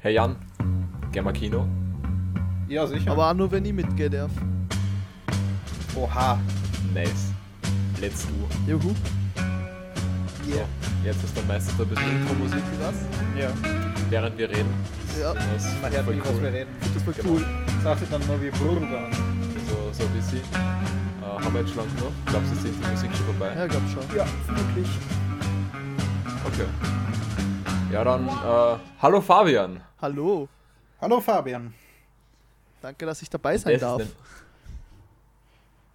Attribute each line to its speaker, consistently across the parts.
Speaker 1: Hey Jan, gehen wir Kino?
Speaker 2: Ja, sicher.
Speaker 3: Aber auch nur, wenn ich mitgehen darf.
Speaker 2: Oha.
Speaker 1: Nice. Let's do.
Speaker 3: Juhu.
Speaker 1: So, jetzt ist dann meistens ein bisschen Intro-Musik was,
Speaker 2: Ja.
Speaker 1: während wir reden.
Speaker 3: Ja,
Speaker 1: Das
Speaker 2: Man hört
Speaker 1: voll
Speaker 2: nie, was wir
Speaker 1: cool.
Speaker 2: reden.
Speaker 3: das war
Speaker 1: Genau.
Speaker 3: cool.
Speaker 2: Sagt sich dann nur wie Blubber.
Speaker 1: So, so ein bisschen. Äh, haben wir jetzt schon lang genug? Glaubst du, jetzt ist die Musik schon vorbei?
Speaker 3: Ja, glaub schon.
Speaker 2: Ja, wirklich.
Speaker 1: Okay. Ja, dann, äh, hallo Fabian.
Speaker 3: Hallo.
Speaker 2: Hallo Fabian.
Speaker 3: Danke, dass ich dabei sein
Speaker 1: Das
Speaker 3: darf.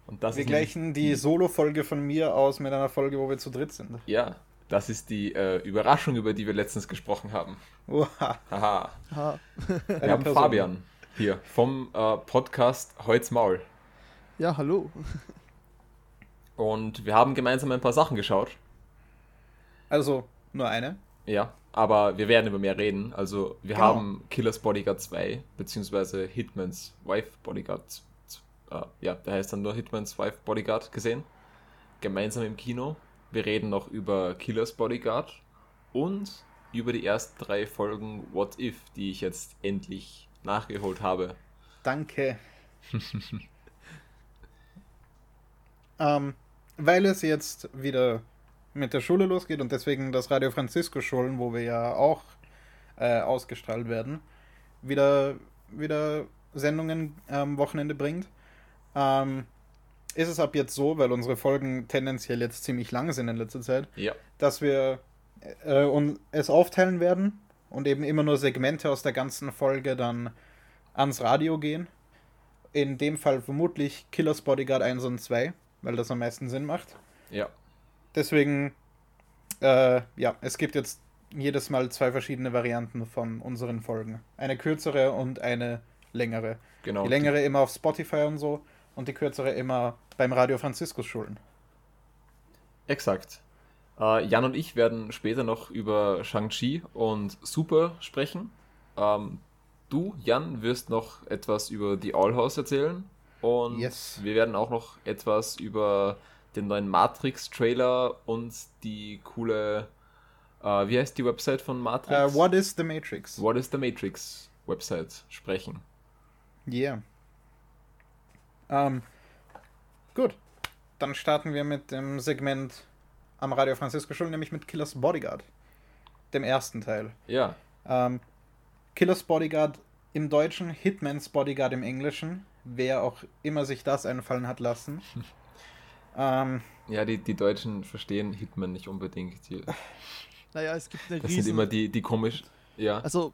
Speaker 1: Und das
Speaker 2: Wir
Speaker 1: ist
Speaker 2: gleichen die Solo-Folge von mir aus mit einer Folge, wo wir zu dritt sind.
Speaker 1: Ja, das ist die äh, Überraschung, über die wir letztens gesprochen haben.
Speaker 2: Oha.
Speaker 1: Haha.
Speaker 3: Aha.
Speaker 1: Wir haben
Speaker 2: Person.
Speaker 1: Fabian hier vom äh, Podcast Holz Maul.
Speaker 3: Ja, hallo.
Speaker 1: Und wir haben gemeinsam ein paar Sachen geschaut.
Speaker 2: Also, nur eine.
Speaker 1: Ja, aber wir werden über mehr reden. Also, wir
Speaker 2: Genau.
Speaker 1: haben Killers Bodyguard 2, beziehungsweise Hitman's Wife Bodyguard. Äh, ja, der heißt dann nur Hitman's Wife Bodyguard gesehen. Gemeinsam im Kino. Wir reden noch über Killers Bodyguard und über die ersten drei Folgen What If, die ich jetzt endlich nachgeholt habe.
Speaker 2: Danke. ähm, weil es jetzt wieder mit der Schule losgeht und deswegen das Radio Francisco Schulen, wo wir ja auch äh, ausgestrahlt werden, wieder, wieder Sendungen am Wochenende bringt, ähm, ist es ab jetzt so, weil unsere Folgen tendenziell jetzt ziemlich lang sind in letzter Zeit,
Speaker 1: Ja,
Speaker 2: dass wir äh, und es aufteilen werden und eben immer nur Segmente aus der ganzen Folge dann ans Radio gehen. In dem Fall vermutlich Killers Bodyguard 1 und 2, weil das am meisten Sinn macht.
Speaker 1: ja.
Speaker 2: Deswegen, äh, ja, es gibt jetzt jedes Mal zwei verschiedene Varianten von unseren Folgen. Eine kürzere und eine längere.
Speaker 1: Genau.
Speaker 2: Die längere immer auf Spotify und so und die kürzere immer beim Radio Franziskus Schulen.
Speaker 1: Exakt. Äh, Jan und ich werden später noch über Shang-Chi und Super sprechen. Ähm, du, Jan, wirst noch etwas über die All House erzählen. Und
Speaker 2: Yes.
Speaker 1: wir werden auch noch etwas über den neuen Matrix-Trailer und die coole, äh, wie heißt die Website von Matrix?
Speaker 2: Äh, What is the Matrix?
Speaker 1: What is the Matrix Website sprechen.
Speaker 2: Yeah. Ähm, gut. Dann starten wir mit dem Segment am Radio Francisco Schule, nämlich mit Killers Bodyguard. Dem ersten Teil.
Speaker 1: Ja,
Speaker 2: Ähm, Killers Bodyguard im Deutschen, Hitman's Bodyguard im Englischen. Wer auch immer sich das einfallen hat lassen. ähm,
Speaker 1: ja, die, die Deutschen verstehen Hitman nicht unbedingt. Die,
Speaker 3: Naja, es gibt eine
Speaker 1: das
Speaker 3: riesen...
Speaker 1: sind immer die, die komisch. Ja.
Speaker 3: Also,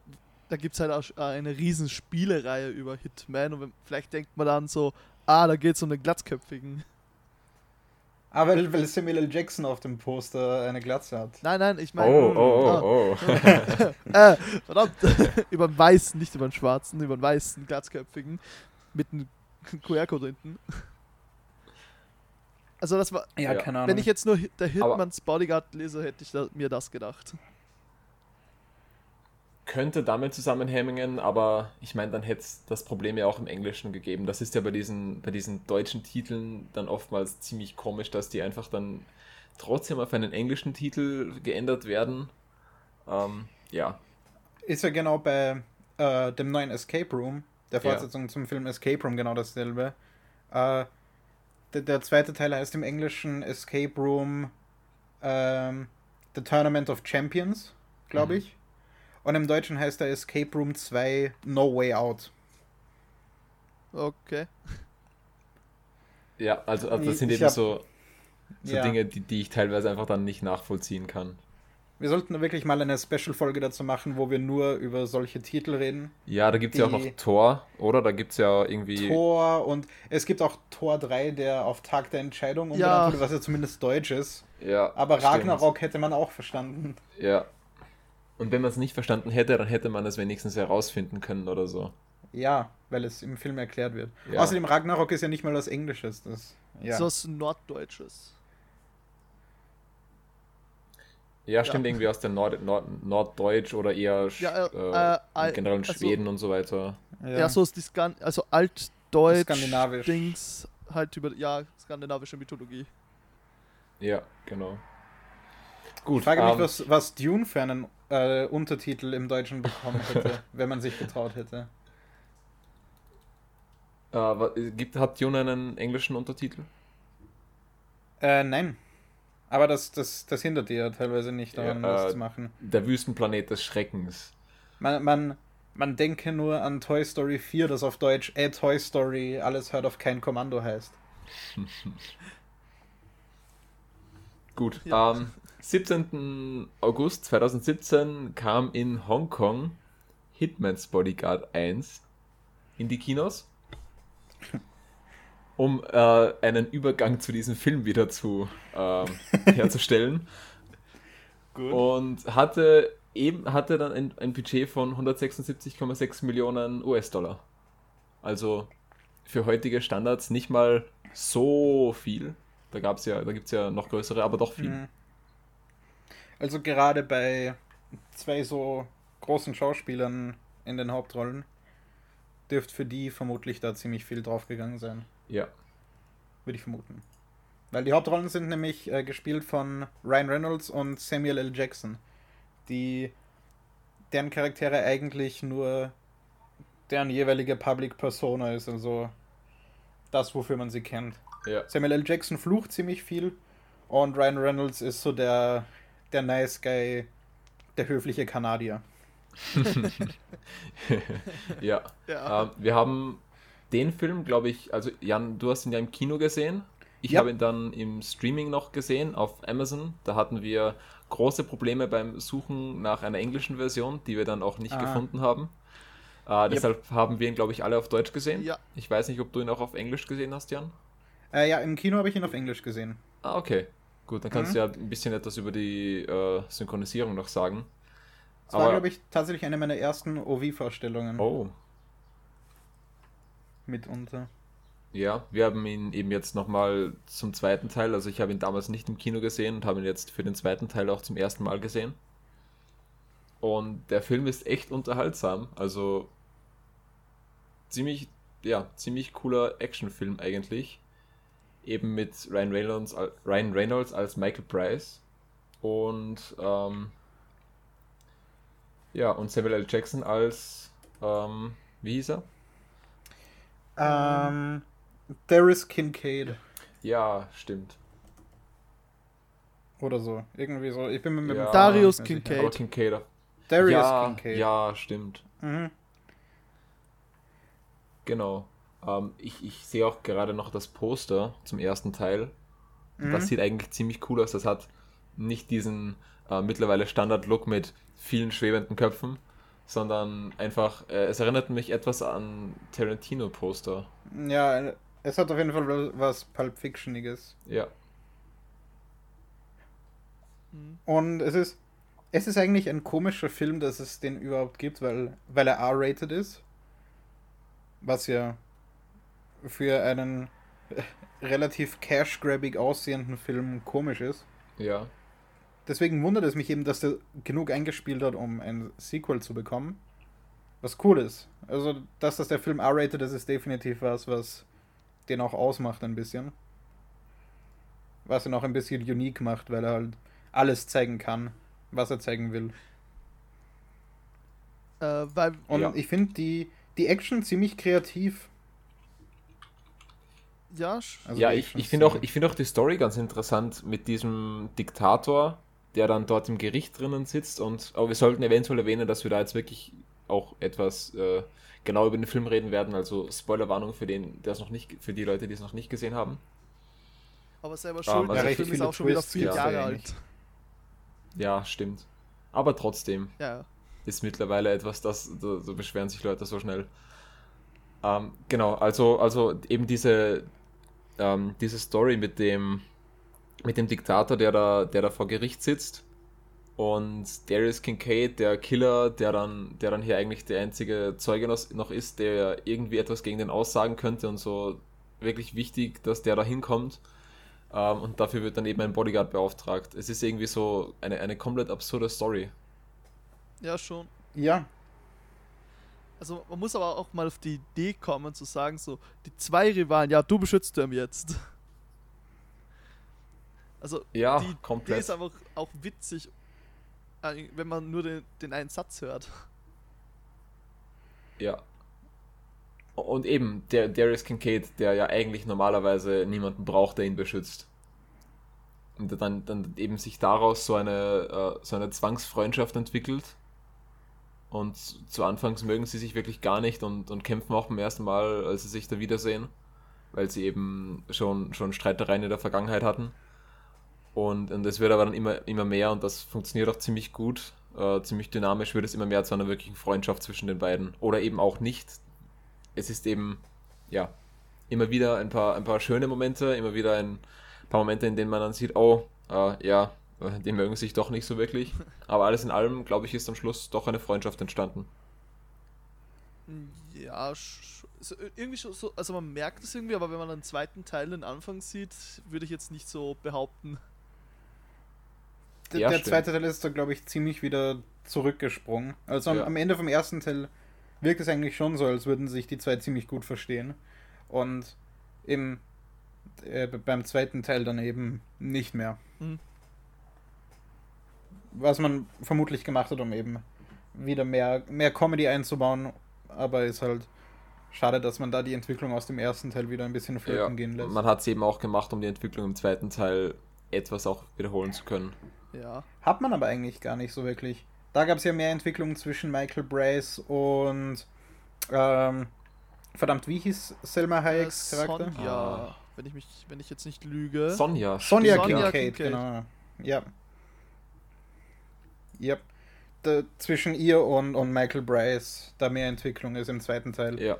Speaker 3: da gibt es halt auch äh, eine riesen Spielereihe über Hitman und wenn, vielleicht denkt man dann so, ah, da geht es um den Glatzköpfigen.
Speaker 2: aber weil, weil Samuel L. Jackson auf dem Poster eine Glatze hat.
Speaker 3: Nein, nein, ich meine...
Speaker 1: Oh, oh, oh, oh.
Speaker 3: äh, verdammt, über den weißen, nicht über den schwarzen, über den weißen Glatzköpfigen mit einem QR-Code hinten. Also das war,
Speaker 2: Ja,
Speaker 1: Ja.
Speaker 2: keine Ahnung.
Speaker 3: wenn ich jetzt nur der Hitmans Bodyguard lese, hätte ich da, mir das gedacht.
Speaker 1: könnte damit zusammenhängen, aber ich meine, dann hätte es das Problem ja auch im Englischen gegeben. Das ist ja bei diesen, bei diesen deutschen Titeln dann oftmals ziemlich komisch, dass die einfach dann trotzdem auf einen englischen Titel geändert werden. Ähm, ja,
Speaker 2: Ist ja genau bei äh, dem neuen Escape Room, der
Speaker 1: Ja.
Speaker 2: Fortsetzung zum Film Escape Room, genau dasselbe. Äh, der, der zweite Teil heißt im Englischen Escape Room ähm, The Tournament of Champions, glaube
Speaker 1: Mhm.
Speaker 2: ich. Und im Deutschen heißt er Escape Room 2 No Way Out.
Speaker 3: Okay.
Speaker 1: ja, also, also das sind
Speaker 2: ich
Speaker 1: eben
Speaker 2: hab-
Speaker 1: so, so
Speaker 2: Ja.
Speaker 1: Dinge, die, die ich teilweise einfach dann nicht nachvollziehen kann.
Speaker 2: Wir sollten wirklich mal eine Special-Folge dazu machen, wo wir nur über solche Titel reden.
Speaker 1: Ja, da gibt es ja auch noch Tor, oder? Da gibt es ja irgendwie.
Speaker 2: Tor und es gibt auch Tor 3, der auf Tag der Entscheidung umbenannt
Speaker 3: Ja.
Speaker 2: wurde, was ja zumindest deutsch ist.
Speaker 1: Ja,
Speaker 2: Aber
Speaker 1: stimmt.
Speaker 2: Ragnarok hätte man auch verstanden.
Speaker 1: Ja. Und wenn man es nicht verstanden hätte, dann hätte man es wenigstens herausfinden können oder so.
Speaker 2: Ja, weil es im Film erklärt wird.
Speaker 1: Ja.
Speaker 2: Außerdem Ragnarok ist ja nicht mal was Englisches. Das, ja.
Speaker 3: So was Norddeutsches.
Speaker 1: Ja, stimmt, irgendwie aus der Nord Nord Norddeutsch oder eher
Speaker 3: Ja, äh,
Speaker 1: äh,
Speaker 3: äh,
Speaker 1: generell in
Speaker 3: also-
Speaker 1: Schweden und so weiter.
Speaker 3: Ja, so ist die Skan also altdeutsch
Speaker 2: Skandinavisch.
Speaker 3: Dings halt über ja skandinavische Mythologie.
Speaker 1: Ja, genau.
Speaker 2: Ich
Speaker 1: Gut,
Speaker 2: frage mich,
Speaker 1: ähm,
Speaker 2: was, was Dune für einen äh, Untertitel im Deutschen bekommen hätte, wenn man sich getraut hätte.
Speaker 1: Äh, wa- gibt, hat Dune einen englischen Untertitel?
Speaker 2: Äh, nein. Aber das, das, das hindert dir ja teilweise nicht daran,
Speaker 1: Ja,
Speaker 2: das
Speaker 1: äh,
Speaker 2: zu machen.
Speaker 1: Der Wüstenplanet des Schreckens.
Speaker 2: Man, man, man denke nur an Toy Story 4, das auf Deutsch A Toy Story, alles hört auf kein Kommando heißt.
Speaker 1: Gut.
Speaker 3: Ja.
Speaker 1: Am 17. August 2017 kam in Hongkong Hitman's Bodyguard 1 in die Kinos, um äh, einen Übergang zu diesem Film wieder zu ähm, herzustellen. Und hatte eben hatte dann ein, ein Budget von 176,6 Millionen US-Dollar. Also für heutige Standards nicht mal so viel. Da gab's ja, da gibt es ja noch größere, aber doch viel.
Speaker 2: Mhm. Also gerade bei zwei so großen Schauspielern in den Hauptrollen dürfte für die vermutlich da ziemlich viel draufgegangen sein,
Speaker 1: Ja.
Speaker 2: würde ich vermuten. Weil die Hauptrollen sind nämlich äh, gespielt von Ryan Reynolds und Samuel L. Jackson, die deren Charaktere eigentlich nur deren jeweilige Public Persona ist, also das, wofür man sie kennt.
Speaker 1: Ja.
Speaker 2: Samuel L. Jackson flucht ziemlich viel und Ryan Reynolds ist so der, der Nice Guy, der höfliche Kanadier.
Speaker 1: ja.
Speaker 3: Ja.
Speaker 1: Ähm, wir haben den Film, glaube ich, also Jan, du hast ihn ja im Kino gesehen. Ich
Speaker 2: Ja.
Speaker 1: habe ihn dann im Streaming noch gesehen auf Amazon. Da hatten wir große Probleme beim Suchen nach einer englischen Version, die wir dann auch nicht
Speaker 2: Ah.
Speaker 1: gefunden haben. Äh, deshalb haben wir ihn, glaube ich, alle auf Deutsch gesehen.
Speaker 3: Ja.
Speaker 1: Ich weiß nicht, ob du ihn auch auf Englisch gesehen hast, Jan.
Speaker 2: Äh, ja, im Kino habe ich ihn auf Englisch gesehen.
Speaker 1: Ah, okay. Gut, dann kannst
Speaker 2: Mhm.
Speaker 1: du ja ein bisschen etwas über die äh, Synchronisierung noch sagen.
Speaker 2: Das war, glaube ich, tatsächlich eine meiner ersten OV-Vorstellungen
Speaker 1: Oh,
Speaker 2: mitunter.
Speaker 1: Ja, wir haben ihn eben jetzt nochmal zum zweiten Teil, also ich habe ihn damals nicht im Kino gesehen und habe ihn jetzt für den zweiten Teil auch zum ersten Mal gesehen. Und der Film ist echt unterhaltsam, also ziemlich, ja, ziemlich cooler Actionfilm eigentlich. Eben mit Ryan Reynolds, Ryan Reynolds als Michael Price und ähm, ja, und Samuel L. Jackson als, ähm, wie hieß er?
Speaker 2: Ähm, Darius Kincaid
Speaker 1: Ja, stimmt.
Speaker 2: oder so. Irgendwie so. Ich bin mir mit dem
Speaker 1: Ja.
Speaker 3: Darius
Speaker 2: nicht mehr
Speaker 3: Kincaid.
Speaker 1: Aber Kincaid.
Speaker 2: Darius
Speaker 1: ja,
Speaker 2: Kincaid.
Speaker 1: Ja, stimmt.
Speaker 2: Mhm.
Speaker 1: Genau. Ähm, ich, ich sehe auch gerade noch das Poster zum ersten Teil.
Speaker 2: Mhm.
Speaker 1: Das sieht eigentlich ziemlich cool aus. Das hat nicht diesen äh, mittlerweile Standard-Look mit vielen schwebenden Köpfen, sondern einfach, äh, es erinnert mich etwas an Tarantino-Poster.
Speaker 2: Ja, es hat auf jeden Fall was Pulp Fictioniges.
Speaker 1: Ja.
Speaker 3: Mhm.
Speaker 2: Und es ist, es ist eigentlich ein komischer Film, dass es den überhaupt gibt, weil, weil er R-rated ist. Was ja für einen relativ cash-grabbig aussehenden Film komisch ist.
Speaker 1: Ja.
Speaker 2: Deswegen wundert es mich eben, dass der genug eingespielt hat, um ein Sequel zu bekommen. Was cool ist. Also, dass das der Film R-rated ist, ist definitiv was, was den auch ausmacht ein bisschen. Was ihn auch ein bisschen unique macht, weil er halt alles zeigen kann, was er zeigen will.
Speaker 3: Äh, weil,
Speaker 2: Und
Speaker 1: Ja.
Speaker 2: ich finde die, die Action ziemlich kreativ.
Speaker 3: ja,
Speaker 2: Also
Speaker 1: ja, ich, ich finde auch, ich find auch die Story ganz interessant mit diesem Diktator, der dann dort im Gericht drinnen sitzt. Und aber wir sollten eventuell erwähnen, dass wir da jetzt wirklich auch etwas äh, genau über den Film reden werden. Also Spoilerwarnung für den, der es noch nicht, für die Leute, die es noch nicht gesehen haben.
Speaker 3: aber selber
Speaker 1: also
Speaker 3: schuld, der
Speaker 1: recht
Speaker 3: Film ist auch schon wieder vier
Speaker 2: da
Speaker 3: Jahre alt.
Speaker 1: Ja, stimmt. Aber trotzdem
Speaker 3: Ja,
Speaker 1: ist mittlerweile etwas, das da, so beschweren sich Leute so schnell. Ähm, genau, also, also eben diese, ähm, diese Story mit dem, mit dem Diktator, der da, der da vor Gericht sitzt. Und Darius Kincaid, der Killer, der dann, der dann hier eigentlich der einzige Zeuge noch, ist, der irgendwie etwas gegen den aussagen könnte und so wirklich wichtig, dass der da hinkommt. Ähm, und dafür wird dann eben ein Bodyguard beauftragt. Es ist irgendwie so eine, eine komplett absurde Story.
Speaker 3: ja, schon.
Speaker 2: Ja,
Speaker 3: Also man muss aber auch mal auf die Idee kommen zu sagen, so, die zwei Rivalen, ja, du beschützt ihn jetzt. Also
Speaker 1: Ja,
Speaker 3: die
Speaker 1: komplett.
Speaker 3: ist einfach auch witzig äh, wenn man nur den, den einen Satz hört.
Speaker 1: Ja. Und eben, der Darius Kincaid, der ja eigentlich normalerweise niemanden braucht, der ihn beschützt. Und dann, dann eben sich daraus so eine, äh, so eine Zwangsfreundschaft entwickelt. Und zu Anfangs mögen sie sich wirklich gar nicht und, und kämpfen auch beim ersten Mal, als sie sich da wiedersehen, weil sie eben schon, schon Streitereien in der Vergangenheit hatten. Und, und es wird aber dann immer, immer mehr und das funktioniert auch ziemlich gut. Äh, ziemlich dynamisch wird es immer mehr zu einer wirklichen Freundschaft zwischen den beiden. Oder eben auch nicht. Es ist eben, ja, immer wieder ein paar, ein paar schöne Momente, immer wieder ein paar Momente, in denen man dann sieht, oh, äh, ja, die mögen sich doch nicht so wirklich. Aber alles in allem, glaube ich, ist am Schluss doch eine Freundschaft entstanden.
Speaker 3: Ja, so, irgendwie schon so, also man merkt es irgendwie, aber wenn man den zweiten Teil den Anfang sieht, würde ich jetzt nicht so behaupten.
Speaker 2: Der, ja, der zweite Teil ist da, glaube ich, ziemlich wieder zurückgesprungen. Also am, ja. am, Ende vom ersten Teil wirkt es eigentlich schon so, als würden sich die zwei ziemlich gut verstehen. Und im, äh, beim zweiten Teil dann eben nicht mehr. Mhm. Was man vermutlich gemacht hat, um eben wieder mehr, mehr Comedy einzubauen. Aber ist halt schade, dass man da die Entwicklung aus dem ersten Teil wieder ein bisschen flöten ja, gehen lässt.
Speaker 1: Man hat es eben auch gemacht, um die Entwicklung im zweiten Teil etwas auch wiederholen zu können.
Speaker 3: Ja.
Speaker 2: Hat man aber eigentlich gar nicht so wirklich. Da gab es ja mehr Entwicklung zwischen Michael Brace und ähm, verdammt, wie hieß Selma Hayeks
Speaker 3: äh, Charakter? Sonja, ah. wenn ich mich, wenn ich jetzt nicht lüge.
Speaker 1: Sonja.
Speaker 2: Sonja, Sonja Kincaid, Kincaid, genau. Ja. Yep. Da, zwischen ihr und, und Michael Bryce da mehr Entwicklung ist im zweiten Teil.
Speaker 1: Ja.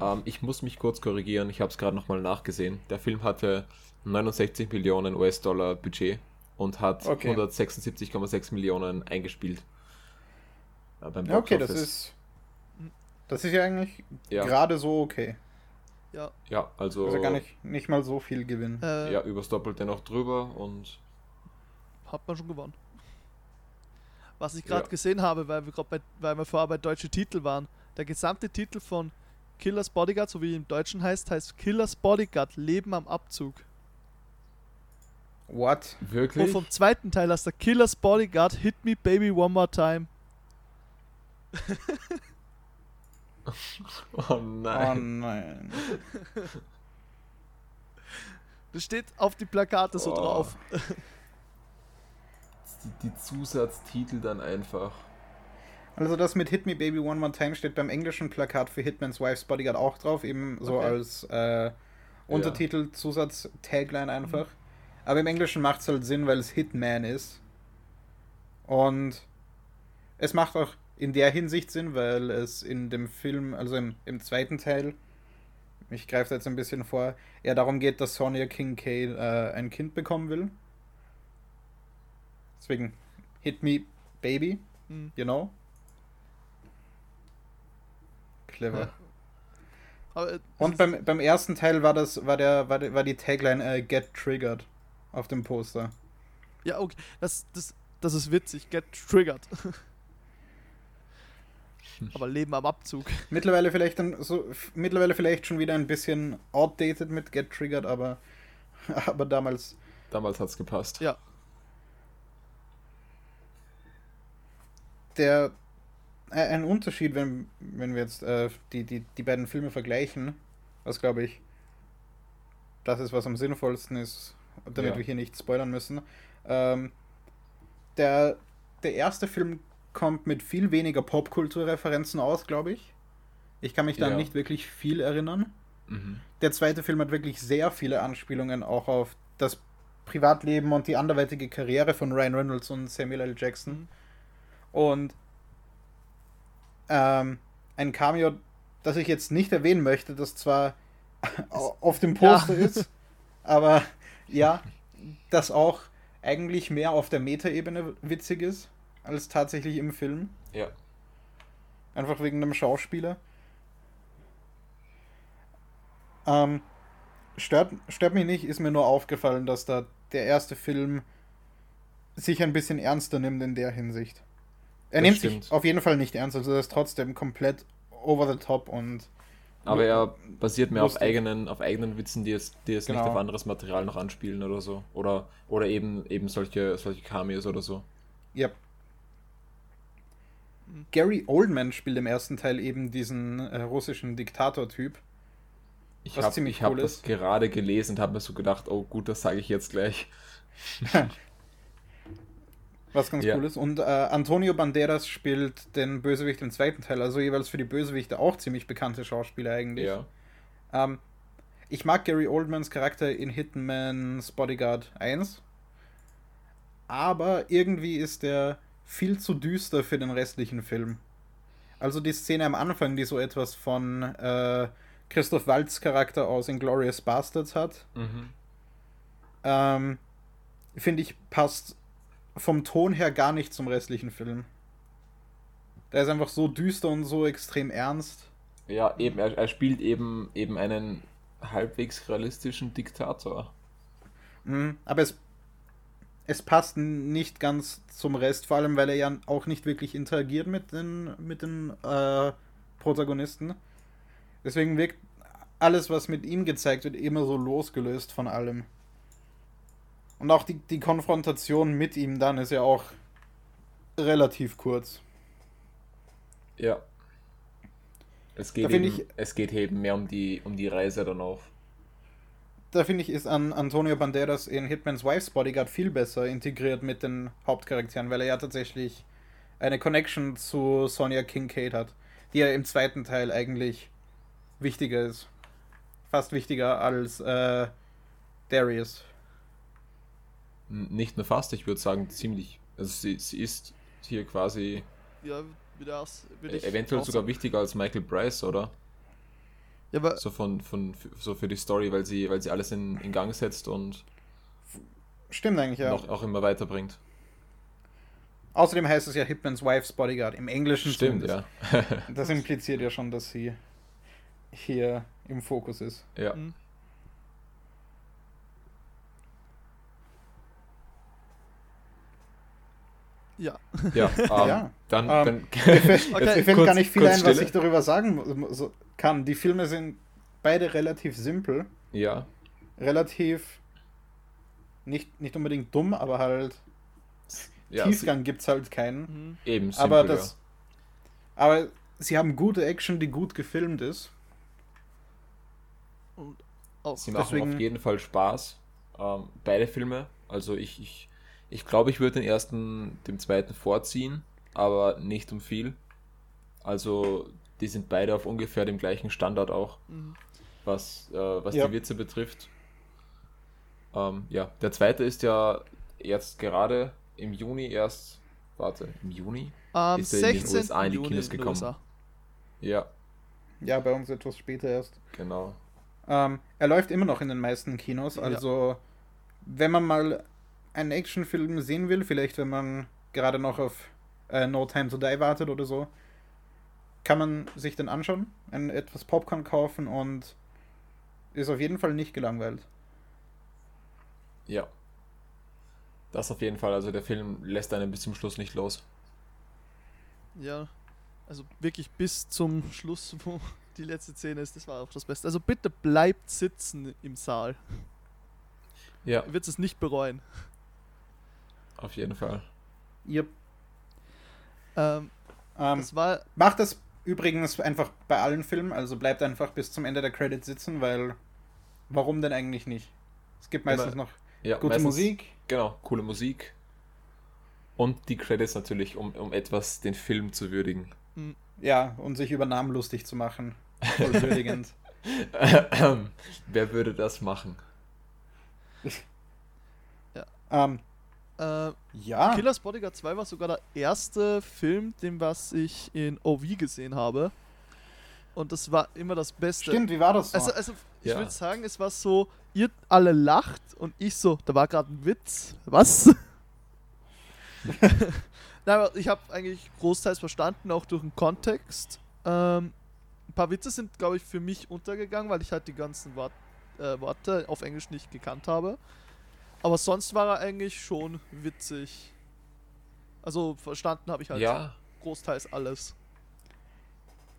Speaker 1: ähm, ich muss mich kurz korrigieren, ich habe es gerade nochmal nachgesehen. Der Film hatte 69 Millionen US-Dollar Budget und hat okay. 176,6 Millionen eingespielt.
Speaker 2: Ja, beim ja, okay, das ist. Das ist ja eigentlich ja. gerade so okay.
Speaker 3: Ja.
Speaker 1: Ja, also.
Speaker 2: Also gar nicht, nicht mal so viel Gewinn.
Speaker 1: Äh, ja, übers Doppelte noch drüber und.
Speaker 3: Hat man schon gewonnen. Was ich gerade ja. gesehen habe, weil wir gerade bei, weil wir vorher bei deutschen Titel waren, der gesamte Titel von Killers Bodyguard, so wie im Deutschen heißt, heißt Killers Bodyguard, Leben am Abzug.
Speaker 2: What?
Speaker 1: Wirklich?
Speaker 3: Und vom zweiten Teil hast du Killers Bodyguard, Hit Me Baby One More Time.
Speaker 1: oh nein.
Speaker 2: Oh nein.
Speaker 3: Das steht auf die Plakate so oh. drauf.
Speaker 1: Die, die, Zusatztitel dann einfach.
Speaker 2: Also das mit Hit Me Baby One More Time steht beim englischen Plakat für Hitman's Wife's Bodyguard auch drauf, eben so okay. als äh, Untertitel, ja. Zusatz, Tagline einfach. Mhm. Aber im Englischen macht es halt Sinn, weil es Hitman ist. Und es macht auch in der Hinsicht Sinn, weil es in dem Film, also im, im zweiten Teil, ich greife jetzt ein bisschen vor, eher darum geht, dass Sonia Kincaid äh, ein Kind bekommen will. Deswegen Hit Me Baby, mhm. you know? Clever. Ja. Äh, Und beim, beim ersten Teil war das, war der, war, der, war die Tagline äh, Get Triggered auf dem Poster.
Speaker 3: Ja, okay. Das, das, das ist witzig. Get triggered. Aber Leben am Abzug.
Speaker 2: Mittlerweile vielleicht dann so, mittlerweile vielleicht schon wieder ein bisschen outdated mit Get Triggered, aber, aber damals.
Speaker 1: Damals hat's gepasst.
Speaker 3: Ja.
Speaker 2: Der äh, ein Unterschied, wenn, wenn wir jetzt äh, die, die, die beiden Filme vergleichen, was glaube ich, das ist, was am sinnvollsten ist, damit ja. wir hier nicht spoilern müssen. Ähm, der, der erste Film kommt mit viel weniger Popkulturreferenzen aus, glaube ich. Ich kann mich da ja. nicht wirklich viel erinnern. Mhm. Der zweite Film hat wirklich sehr viele Anspielungen auch auf das Privatleben und die anderweitige Karriere von Ryan Reynolds und Samuel L. Jackson. Mhm. Und ähm, ein Cameo, das ich jetzt nicht erwähnen möchte, das zwar auf dem Poster ja. ist, aber ja, das auch eigentlich mehr auf der Metaebene witzig ist, als tatsächlich im Film.
Speaker 1: Ja.
Speaker 2: Einfach wegen dem Schauspieler. Ähm, stört, stört mich nicht, ist mir nur aufgefallen, dass da der erste Film sich ein bisschen ernster nimmt in der Hinsicht. Er das nimmt stimmt. sich auf jeden Fall nicht ernst, also er ist trotzdem komplett over the top und
Speaker 1: aber er basiert mehr auf eigenen, auf eigenen Witzen, die es, die es genau. nicht auf anderes Material noch anspielen oder so. Oder, oder eben, eben solche, solche Cameos oder so.
Speaker 2: Ja. Mhm. Gary Oldman spielt im ersten Teil eben diesen äh, russischen Diktator-Typ.
Speaker 1: Ich habe cool hab das gerade gelesen und habe mir so gedacht, oh gut, das sage ich jetzt gleich.
Speaker 2: Was ganz ja. cool ist. Und äh, Antonio Banderas spielt den Bösewicht im zweiten Teil, also jeweils für die Bösewichte auch ziemlich bekannte Schauspieler eigentlich. Ja. Ähm, ich mag Gary Oldmans Charakter in Hitman's Bodyguard 1. Aber irgendwie ist der viel zu düster für den restlichen Film. Also die Szene am Anfang, die so etwas von äh, Christoph Waltz Charakter aus Inglorious Bastards hat, mhm. ähm, finde ich, passt vom Ton her gar nicht zum restlichen Film. Der ist einfach so düster und so extrem ernst.
Speaker 1: Ja, eben, er, er spielt eben, eben einen halbwegs realistischen Diktator.
Speaker 2: Mhm, aber es, es passt nicht ganz zum Rest, vor allem weil er ja auch nicht wirklich interagiert mit den, mit den äh, Protagonisten. Deswegen wirkt alles, was mit ihm gezeigt wird, immer so losgelöst von allem. Und auch die, die Konfrontation mit ihm dann ist ja auch relativ kurz.
Speaker 1: Ja. Es geht, eben, ich, es geht eben mehr um die, um die Reise dann auch.
Speaker 2: Da finde ich, ist an Antonio Banderas in Hitman's Wife's Bodyguard viel besser integriert mit den Hauptcharakteren, weil er ja tatsächlich eine Connection zu Sonia Kincaid hat, die ja im zweiten Teil eigentlich wichtiger ist. Fast wichtiger als äh, Darius.
Speaker 1: Nicht nur fast, ich würde sagen ziemlich. Also sie, sie ist hier quasi
Speaker 3: ja, wieder aus,
Speaker 1: eventuell sogar wichtiger als Michael Bryce, oder?
Speaker 3: Ja, aber
Speaker 1: so von, von so für die Story, weil sie, weil sie alles in, in Gang setzt und
Speaker 2: stimmt eigentlich ja
Speaker 1: noch, auch immer weiterbringt.
Speaker 2: Außerdem heißt es ja Hitman's Wife's Bodyguard im Englischen.
Speaker 1: Stimmt, ja.
Speaker 2: das impliziert ja schon, dass sie hier im Fokus ist.
Speaker 1: Ja. Mhm.
Speaker 3: Ja.
Speaker 1: Ja, ähm, ja. dann.
Speaker 2: Ähm,
Speaker 1: dann
Speaker 2: mir okay. fällt gar nicht viel ein, was ich darüber sagen kann. Die Filme sind beide relativ simpel.
Speaker 1: Ja.
Speaker 2: Relativ. Nicht, nicht unbedingt dumm, aber halt. Ja, Tiefgang gibt es halt keinen.
Speaker 1: Mhm. Eben,
Speaker 2: simpel, aber das. Ja. Aber sie haben gute Action, die gut gefilmt ist.
Speaker 1: Und auch sie machen deswegen, auf jeden Fall Spaß. Ähm, beide Filme. Also ich, ich ich glaube, ich würde den ersten dem zweiten vorziehen, aber nicht um viel. Also, die sind beide auf ungefähr dem gleichen Standard auch, mhm. was, äh, was ja. die Witze betrifft. Ähm, ja, der zweite ist ja jetzt gerade im Juni erst, warte, im Juni?
Speaker 3: Um, ist er in den USA
Speaker 1: in die Kinos gekommen. Ja.
Speaker 2: Ja, bei uns etwas später erst.
Speaker 1: Genau.
Speaker 2: Ähm, er läuft immer noch in den meisten Kinos, also ja. wenn man mal einen Actionfilm sehen will, vielleicht wenn man gerade noch auf äh, No Time to Die wartet oder so, kann man sich den anschauen, ein, etwas Popcorn kaufen und ist auf jeden Fall nicht gelangweilt.
Speaker 1: Ja. Das auf jeden Fall. Also der Film lässt einen bis zum Schluss nicht los.
Speaker 3: Ja, also wirklich bis zum Schluss, wo die letzte Szene ist, das war auch das Beste. Also bitte bleibt sitzen im Saal.
Speaker 1: Ja.
Speaker 3: Wird es nicht bereuen.
Speaker 1: Auf jeden Fall.
Speaker 2: Yep.
Speaker 3: Ähm, ähm, das war
Speaker 2: macht das übrigens einfach bei allen Filmen, also bleibt einfach bis zum Ende der Credits sitzen, weil warum denn eigentlich nicht? Es gibt meistens Immer, noch
Speaker 1: ja, gute meistens, Musik. Genau, coole Musik. Und die Credits natürlich, um, um etwas den Film zu würdigen.
Speaker 2: Hm. Ja, und sich über Namen lustig zu machen. Voll würdigend.
Speaker 1: Wer würde das machen?
Speaker 3: ja.
Speaker 2: Ähm,
Speaker 3: äh, ja. Killers Bodyguard 2 war sogar der erste Film, den was ich in OV gesehen habe. Und das war immer das Beste.
Speaker 2: Stimmt, wie war das
Speaker 3: so? Also, also ich ja. würde sagen, es war so, ihr alle lacht und ich so, da war gerade ein Witz. Was? Nein, aber ich habe eigentlich großteils verstanden, auch durch den Kontext. Ähm, ein paar Witze sind, glaube ich, für mich untergegangen, weil ich halt die ganzen Wort, äh, Worte auf Englisch nicht gekannt habe. Aber sonst war er eigentlich schon witzig. Also verstanden habe ich halt
Speaker 1: ja.
Speaker 3: großteils alles.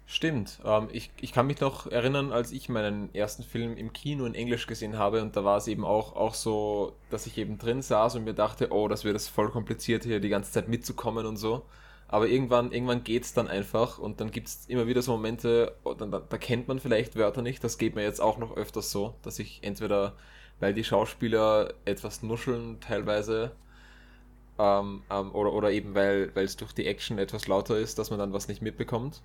Speaker 1: Stimmt. Ähm, ich, ich kann mich noch erinnern, als ich meinen ersten Film im Kino in Englisch gesehen habe und da war es eben auch, auch so, dass ich eben drin saß und mir dachte, oh, das wird das voll kompliziert hier die ganze Zeit mitzukommen und so. aber irgendwann, irgendwann geht es dann einfach und dann gibt es immer wieder so Momente, oh, da, da kennt man vielleicht Wörter nicht. Das geht mir jetzt auch noch öfters so, dass ich entweder, weil die Schauspieler etwas nuscheln teilweise, ähm, ähm, oder, oder eben weil es durch die Action etwas lauter ist, dass man dann was nicht mitbekommt.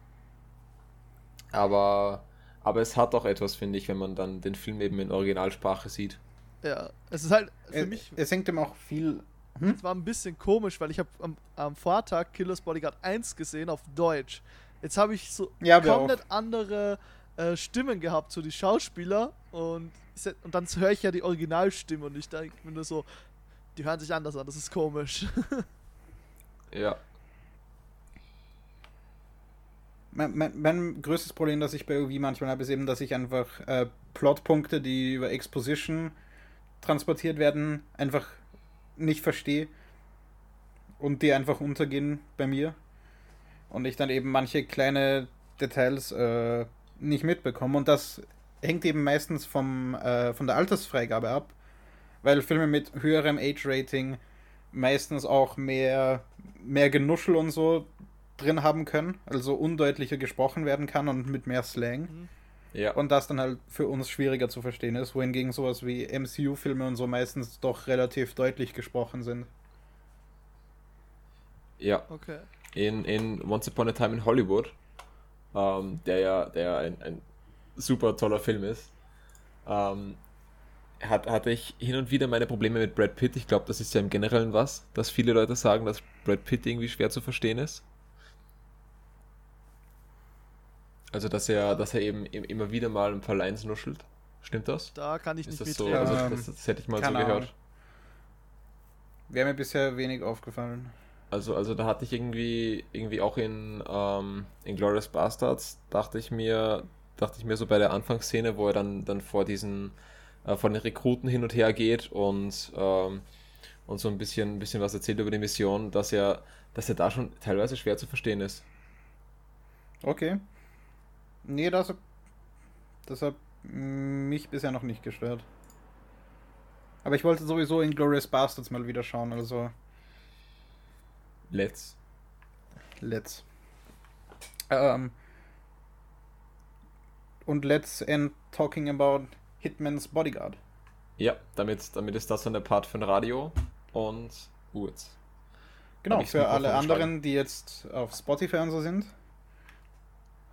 Speaker 1: Aber, aber es hat auch etwas, finde ich, wenn man dann den Film eben in Originalsprache sieht.
Speaker 3: Ja, es ist halt für
Speaker 2: es,
Speaker 3: mich.
Speaker 2: Es hängt ihm auch viel.
Speaker 3: Hm? Es war ein bisschen komisch, weil ich habe am, am Vortag Killers Bodyguard 1 gesehen auf Deutsch. Jetzt habe ich so
Speaker 2: ja,
Speaker 3: komplett andere äh, Stimmen gehabt, so die Schauspieler und, und dann höre ich ja die Originalstimme und ich denke mir nur so, die hören sich anders an, das ist komisch.
Speaker 1: ja.
Speaker 2: Mein, mein, mein, größtes Problem, das ich bei OV manchmal habe, ist eben, dass ich einfach äh, Plotpunkte, die über Exposition transportiert werden, einfach nicht verstehe und die einfach untergehen bei mir und ich dann eben manche kleine Details äh, nicht mitbekomme und das hängt eben meistens vom, äh, von der Altersfreigabe ab, weil Filme mit höherem Age-Rating meistens auch mehr, mehr Genuschel und so drin haben können, also undeutlicher gesprochen werden kann und mit mehr Slang. Mhm. Ja. Und das dann halt für uns schwieriger zu verstehen ist, wohingegen sowas wie MCU-Filme und so meistens doch relativ deutlich gesprochen sind.
Speaker 1: Ja.
Speaker 3: Okay.
Speaker 1: In, in Once Upon a Time in Hollywood, ähm, der ja der ein, ein super toller Film ist, ähm, hat, hatte ich hin und wieder meine Probleme mit Brad Pitt. Ich glaube, das ist ja im Generellen was, dass viele Leute sagen, dass Brad Pitt irgendwie schwer zu verstehen ist. Also, dass er, dass er eben immer wieder mal ein paar Lines nuschelt. Stimmt das?
Speaker 3: Da kann ich
Speaker 1: ist
Speaker 3: nicht
Speaker 1: das mitreden. So? Also, das, das, hätte ich mal so gehört. Ahnung.
Speaker 2: Wäre mir bisher wenig aufgefallen.
Speaker 1: Also, also da hatte ich irgendwie, irgendwie auch in, ähm, in Glorious Bastards, dachte ich mir, dachte ich mir so bei der Anfangsszene, wo er dann, dann vor diesen, äh, vor den Rekruten hin und her geht und, ähm, und so ein bisschen, ein bisschen was erzählt über die Mission, dass er, dass er da schon teilweise schwer zu verstehen ist.
Speaker 2: Okay. Nee, das, das hat mich bisher noch nicht gestört. Aber ich wollte sowieso in Glorious Bastards mal wieder schauen, also.
Speaker 1: Let's.
Speaker 2: Let's. Ähm. Und let's end talking about Hitman's Bodyguard.
Speaker 1: Ja, damit, damit ist das dann der Part von Radio und Urz.
Speaker 2: Genau, für alle anderen, die jetzt auf Spotify und so sind.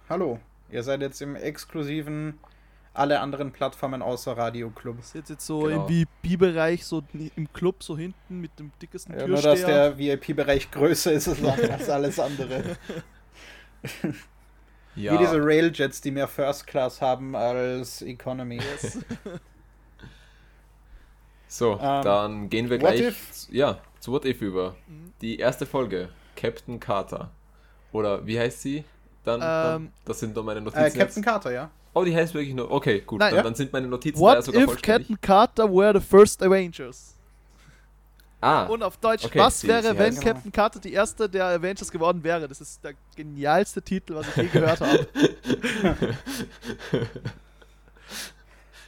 Speaker 2: Hallo, Ihr seid jetzt im exklusiven alle anderen Plattformen außer Radio Club.
Speaker 3: Das ist jetzt so genau. im VIP-Bereich, so im Club, so hinten mit dem dickesten
Speaker 2: ja, Türsteher. Nur, dass der VIP-Bereich größer ist als alles andere. ja. Wie diese Railjets, die mehr First Class haben als Economy. Yes.
Speaker 1: so, um, ähm, dann gehen wir gleich ja, zu What If über. Mhm. Die erste Folge, Captain Carter. Oder wie heißt sie? Dann, dann ähm, das sind doch meine Notizen.
Speaker 2: Äh, Captain jetzt. Carter, ja.
Speaker 1: Oh, die heißt wirklich nur. Okay, gut. Nein, dann, ja. dann, sind meine Notizen
Speaker 3: What da sogar if vollständig. Captain Carter were the first Avengers?
Speaker 1: Ah.
Speaker 3: Und auf Deutsch, okay, was sie, wäre, sie wenn Captain genau. Carter die erste der Avengers geworden wäre? Das ist der genialste Titel, was ich je gehört habe.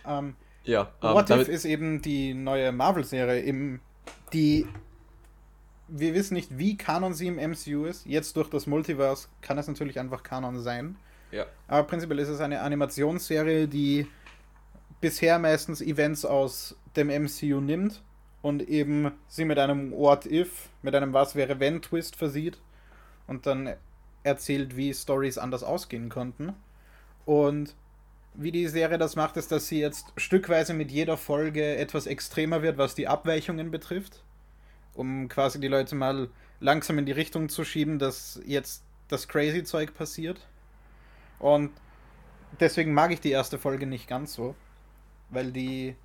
Speaker 2: um, ähm, ja, um, What If ist eben die neue Marvel-Serie, die wir wissen nicht, wie Kanon sie im MCU ist. Jetzt durch das Multiverse kann es natürlich einfach Kanon sein.
Speaker 1: Ja.
Speaker 2: Aber prinzipiell ist es eine Animationsserie, die bisher meistens Events aus dem MCU nimmt und eben sie mit einem What If, mit einem Was wäre wenn Twist versieht und dann erzählt, wie Stories anders ausgehen konnten. Und wie die Serie das macht, ist, dass sie jetzt stückweise mit jeder Folge etwas extremer wird, was die Abweichungen betrifft um quasi die Leute mal langsam in die Richtung zu schieben, dass jetzt das crazy Zeug passiert. Und deswegen mag ich die erste Folge nicht ganz so, weil die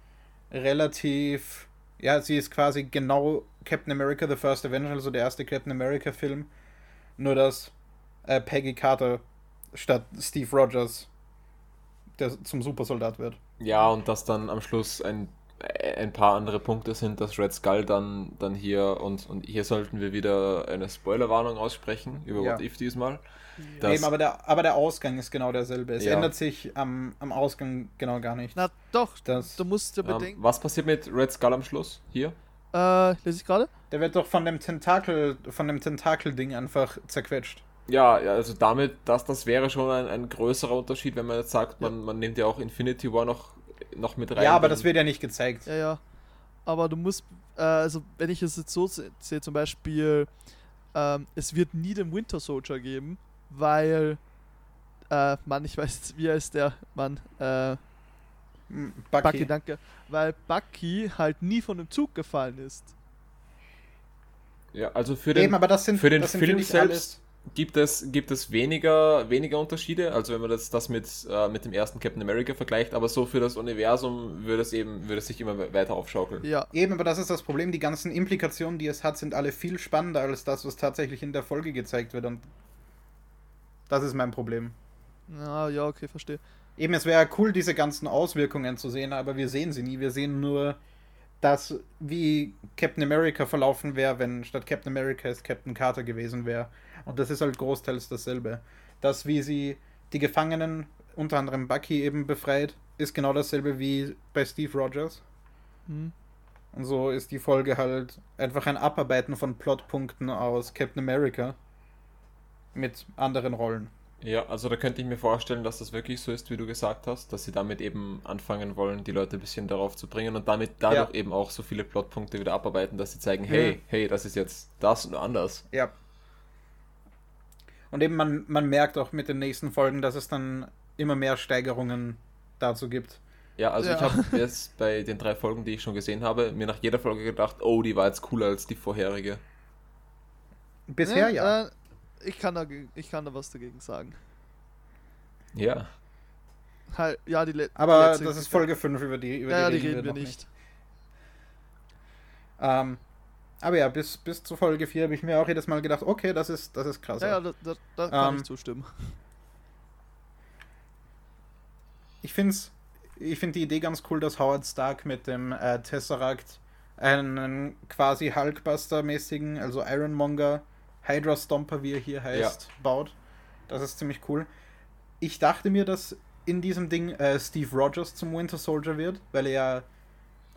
Speaker 2: relativ, ja, sie ist quasi genau Captain America The First Avenger, also der erste Captain America Film, nur dass äh, Peggy Carter statt Steve Rogers der zum Supersoldat wird.
Speaker 1: Ja, und dass dann am Schluss ein ein paar andere Punkte sind, dass Red Skull dann, dann hier und, und hier sollten wir wieder eine Spoilerwarnung aussprechen über ja. What If diesmal.
Speaker 2: Ja. Eben, aber der, aber der Ausgang ist genau derselbe. Es ja. ändert sich am, am Ausgang genau gar nicht.
Speaker 3: Na doch, das, du musst ja
Speaker 1: bedenken. Ähm, was passiert mit Red Skull am Schluss hier?
Speaker 3: Äh, lese ich gerade?
Speaker 2: Der wird doch von dem Tentakel, von dem Tentakel-Ding einfach zerquetscht.
Speaker 1: Ja, ja, also damit, dass das wäre schon ein, ein größerer Unterschied, wenn man jetzt sagt, man, man nimmt ja auch Infinity War noch, noch mit rein.
Speaker 2: Ja, aber das wird ja nicht gezeigt.
Speaker 3: Ja, ja. Aber du musst, äh, also wenn ich es jetzt so se- sehe, zum Beispiel, ähm, es wird nie den Winter Soldier geben, weil, äh, Mann, ich weiß jetzt, wie heißt der Mann, äh,
Speaker 2: Hm,
Speaker 3: Bucky.
Speaker 2: Bucky.
Speaker 3: danke, weil Bucky halt nie von dem Zug gefallen ist.
Speaker 1: Ja, also für den,
Speaker 2: Eben, aber das sind,
Speaker 1: für den Film selbst gibt es, gibt es weniger, weniger Unterschiede, also wenn man das, das mit, äh, mit dem ersten Captain America vergleicht, aber so für das Universum würde es eben, würde es sich immer we- weiter aufschaukeln.
Speaker 3: Ja,
Speaker 2: Eben, aber das ist das Problem. Die ganzen Implikationen, die es hat, sind alle viel spannender als das, was tatsächlich in der Folge gezeigt wird. Und das ist mein Problem.
Speaker 3: ja, ja, okay, verstehe.
Speaker 2: Eben, es wäre cool, diese ganzen Auswirkungen zu sehen, aber wir sehen sie nie. Wir sehen nur das, wie Captain America verlaufen wäre, wenn statt Captain America es Captain Carter gewesen wäre. Und das ist halt großteils dasselbe. Das, wie sie die Gefangenen, unter anderem Bucky, eben befreit, ist genau dasselbe wie bei Steve Rogers.
Speaker 3: Hm.
Speaker 2: Und so ist die Folge halt einfach ein Abarbeiten von Plotpunkten aus Captain America mit anderen Rollen.
Speaker 1: Ja, also da könnte ich mir vorstellen, dass das wirklich so ist, wie du gesagt hast, dass sie damit eben anfangen wollen, die Leute ein bisschen darauf zu bringen und damit dadurch
Speaker 2: Ja.
Speaker 1: eben auch so viele Plotpunkte wieder abarbeiten, dass sie zeigen, hey,
Speaker 2: Mhm.
Speaker 1: hey, das ist jetzt das und anders.
Speaker 2: Ja. Und eben man, man merkt auch mit den nächsten Folgen, dass es dann immer mehr Steigerungen dazu gibt.
Speaker 1: Ja, also ich
Speaker 3: Ja.
Speaker 1: habe jetzt bei den drei Folgen, die ich schon gesehen habe, mir nach jeder Folge gedacht, oh, die war jetzt cooler als die vorherige.
Speaker 2: Bisher ja.
Speaker 3: Äh, ich, kann da, ich kann da was dagegen sagen.
Speaker 1: Ja.
Speaker 3: Halt, ja, die le
Speaker 2: Aber
Speaker 3: letzte-
Speaker 2: das ist Folge 5, über die, über
Speaker 3: Ja, ja,
Speaker 2: die,
Speaker 3: die reden wir
Speaker 2: noch
Speaker 3: nicht.
Speaker 2: Ähm, aber ja, bis, bis zu Folge 4 habe ich mir auch jedes Mal gedacht, okay, das ist, das ist krass.
Speaker 3: Ja, ja, da, da, da kann
Speaker 2: Ähm,
Speaker 3: ich zustimmen.
Speaker 2: Ich finde ich find die Idee ganz cool, dass Howard Stark mit dem äh, Tesseract einen quasi Hulkbuster-mäßigen, also Ironmonger, Hydra Stomper, wie er hier heißt, baut. Das ist ziemlich cool. Ich dachte mir, dass in diesem Ding äh, Steve Rogers zum Winter Soldier wird, weil er ja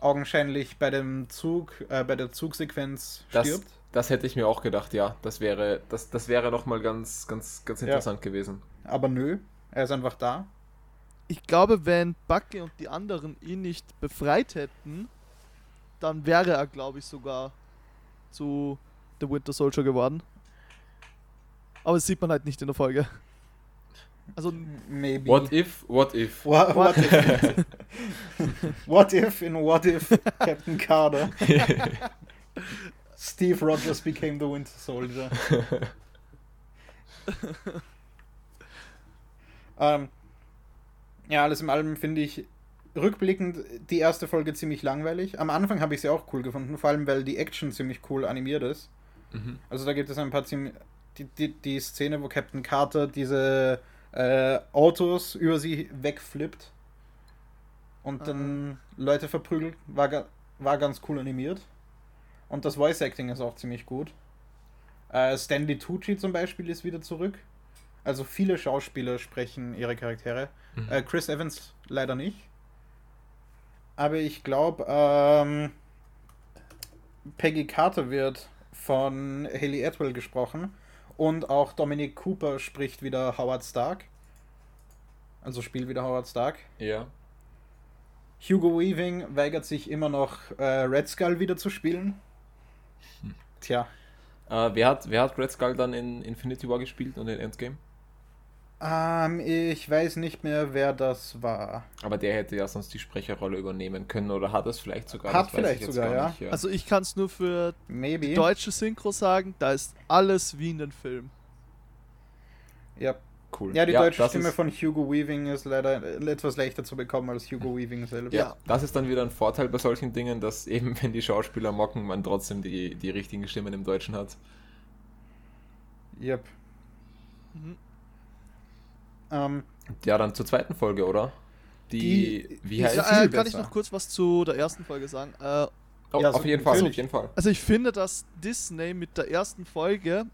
Speaker 2: augenscheinlich bei dem Zug, äh, bei der Zugsequenz
Speaker 1: Das,
Speaker 2: stirbt.
Speaker 1: das hätte ich mir auch gedacht, ja. Das wäre, das, das wäre nochmal ganz, ganz, ganz
Speaker 2: Ja.
Speaker 1: interessant gewesen.
Speaker 2: Aber nö, er ist einfach da.
Speaker 3: Ich glaube, wenn Bucky und die anderen ihn nicht befreit hätten, dann wäre er, glaube ich, sogar zu The Winter Soldier geworden. Aber das sieht man halt nicht in der Folge. Also,
Speaker 2: Maybe.
Speaker 1: What if, what if?
Speaker 2: What, what if? what if in What if Captain Carter Steve Rogers became the Winter Soldier? ähm, ja, alles im allem finde ich rückblickend die erste Folge ziemlich langweilig. Am Anfang habe ich sie auch cool gefunden, vor allem weil die Action ziemlich cool animiert ist.
Speaker 1: Mhm.
Speaker 2: Also da gibt es ein paar ziemlich. Die, die, die Szene, wo Captain Carter diese äh, Autos über sie wegflippt und dann Leute verprügelt, war, war ganz cool animiert. Und das Voice Acting ist auch ziemlich gut. Äh, Stanley Tucci zum Beispiel ist wieder zurück. Also viele Schauspieler sprechen ihre Charaktere.
Speaker 1: Mhm.
Speaker 2: Äh, Chris Evans leider nicht. Aber ich glaube, ähm, Peggy Carter wird von Haley Atwell gesprochen. Und auch Dominic Cooper spricht wieder Howard Stark. Also spielt wieder Howard Stark.
Speaker 1: Ja.
Speaker 2: Hugo Weaving weigert sich immer noch, äh, Red Skull wieder zu spielen. Tja.
Speaker 1: Äh, wer, hat, wer hat Red Skull dann in Infinity War gespielt und in Endgame?
Speaker 2: Ähm, ich weiß nicht mehr, wer das war.
Speaker 1: Aber der hätte ja sonst die Sprecherrolle übernehmen können oder hat es vielleicht sogar.
Speaker 2: Hat
Speaker 1: das weiß
Speaker 2: vielleicht
Speaker 1: ich jetzt
Speaker 2: sogar,
Speaker 1: gar
Speaker 2: ja.
Speaker 1: Nicht, ja.
Speaker 3: also ich kann es nur für
Speaker 2: Maybe.
Speaker 3: die deutsche Synchro sagen, da ist alles wie in den Film.
Speaker 2: Ja.
Speaker 1: cool.
Speaker 2: ja, die deutsche
Speaker 1: das
Speaker 2: Stimme von Hugo Weaving ist leider etwas leichter zu bekommen als Hugo Weaving selbst.
Speaker 1: Ja, das ist dann wieder ein Vorteil bei solchen Dingen, dass eben, wenn die Schauspieler mocken, man trotzdem die, die richtigen Stimmen im Deutschen hat.
Speaker 2: Yep.
Speaker 3: Mhm.
Speaker 2: Ähm,
Speaker 1: Ja, dann zur zweiten Folge, oder? Die,
Speaker 2: Die
Speaker 1: wie
Speaker 2: ist
Speaker 1: heißt
Speaker 2: viel
Speaker 3: äh, kann ich noch kurz was zu der ersten Folge sagen? Äh,
Speaker 1: Oh,
Speaker 2: Ja,
Speaker 1: auf
Speaker 2: so-
Speaker 1: jeden Fall, auf jeden Fall.
Speaker 3: Also ich finde, dass Disney mit der ersten Folge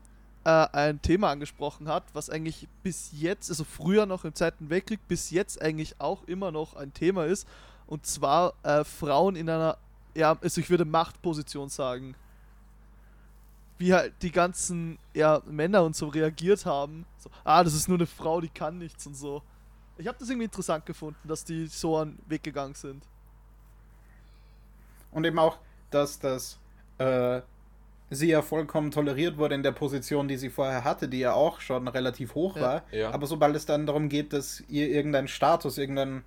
Speaker 3: äh, ein Thema angesprochen hat, was eigentlich bis jetzt, also früher noch im Zweiten Weltkrieg, bis jetzt eigentlich auch immer noch ein Thema ist. Und zwar äh, Frauen in einer ja, also ich würde Machtposition sagen. Wie halt die ganzen ja, Männer und so reagiert haben. So, ah, das ist nur eine Frau, die kann nichts und so. Ich habe das irgendwie interessant gefunden, dass die so an den Weg gegangen sind.
Speaker 2: Und eben auch, dass das äh, sie ja vollkommen toleriert wurde in der Position, die sie vorher hatte, die ja auch schon relativ hoch
Speaker 3: Ja.
Speaker 2: war.
Speaker 1: Ja.
Speaker 2: Aber sobald es dann darum geht, dass ihr irgendein Status, irgendein,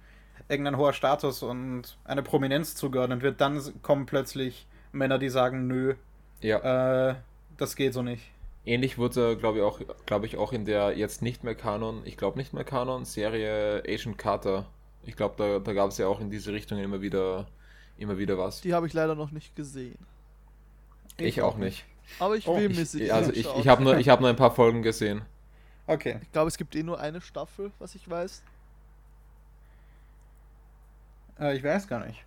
Speaker 2: irgendein hoher Status und eine Prominenz zugeordnet wird, dann kommen plötzlich Männer, die sagen, nö,
Speaker 1: Ja.
Speaker 2: äh, das geht so nicht.
Speaker 1: Ähnlich wurde, glaube ich, auch, glaube ich, auch in der jetzt nicht mehr Kanon, ich glaube nicht mehr Kanon, Serie Agent Carter. Ich glaube, da, da gab es ja auch in diese Richtung immer wieder, immer wieder was.
Speaker 3: Die habe ich leider noch nicht gesehen.
Speaker 1: ich auch nicht.
Speaker 3: Aber ich
Speaker 2: Oh,
Speaker 3: will
Speaker 1: Ich,
Speaker 3: mir sie
Speaker 1: also ich, ich habe nur, ich hab nur ein paar Folgen gesehen.
Speaker 2: Okay.
Speaker 3: Ich glaube, es gibt eh nur eine Staffel, was ich weiß.
Speaker 2: Äh, ich weiß gar nicht.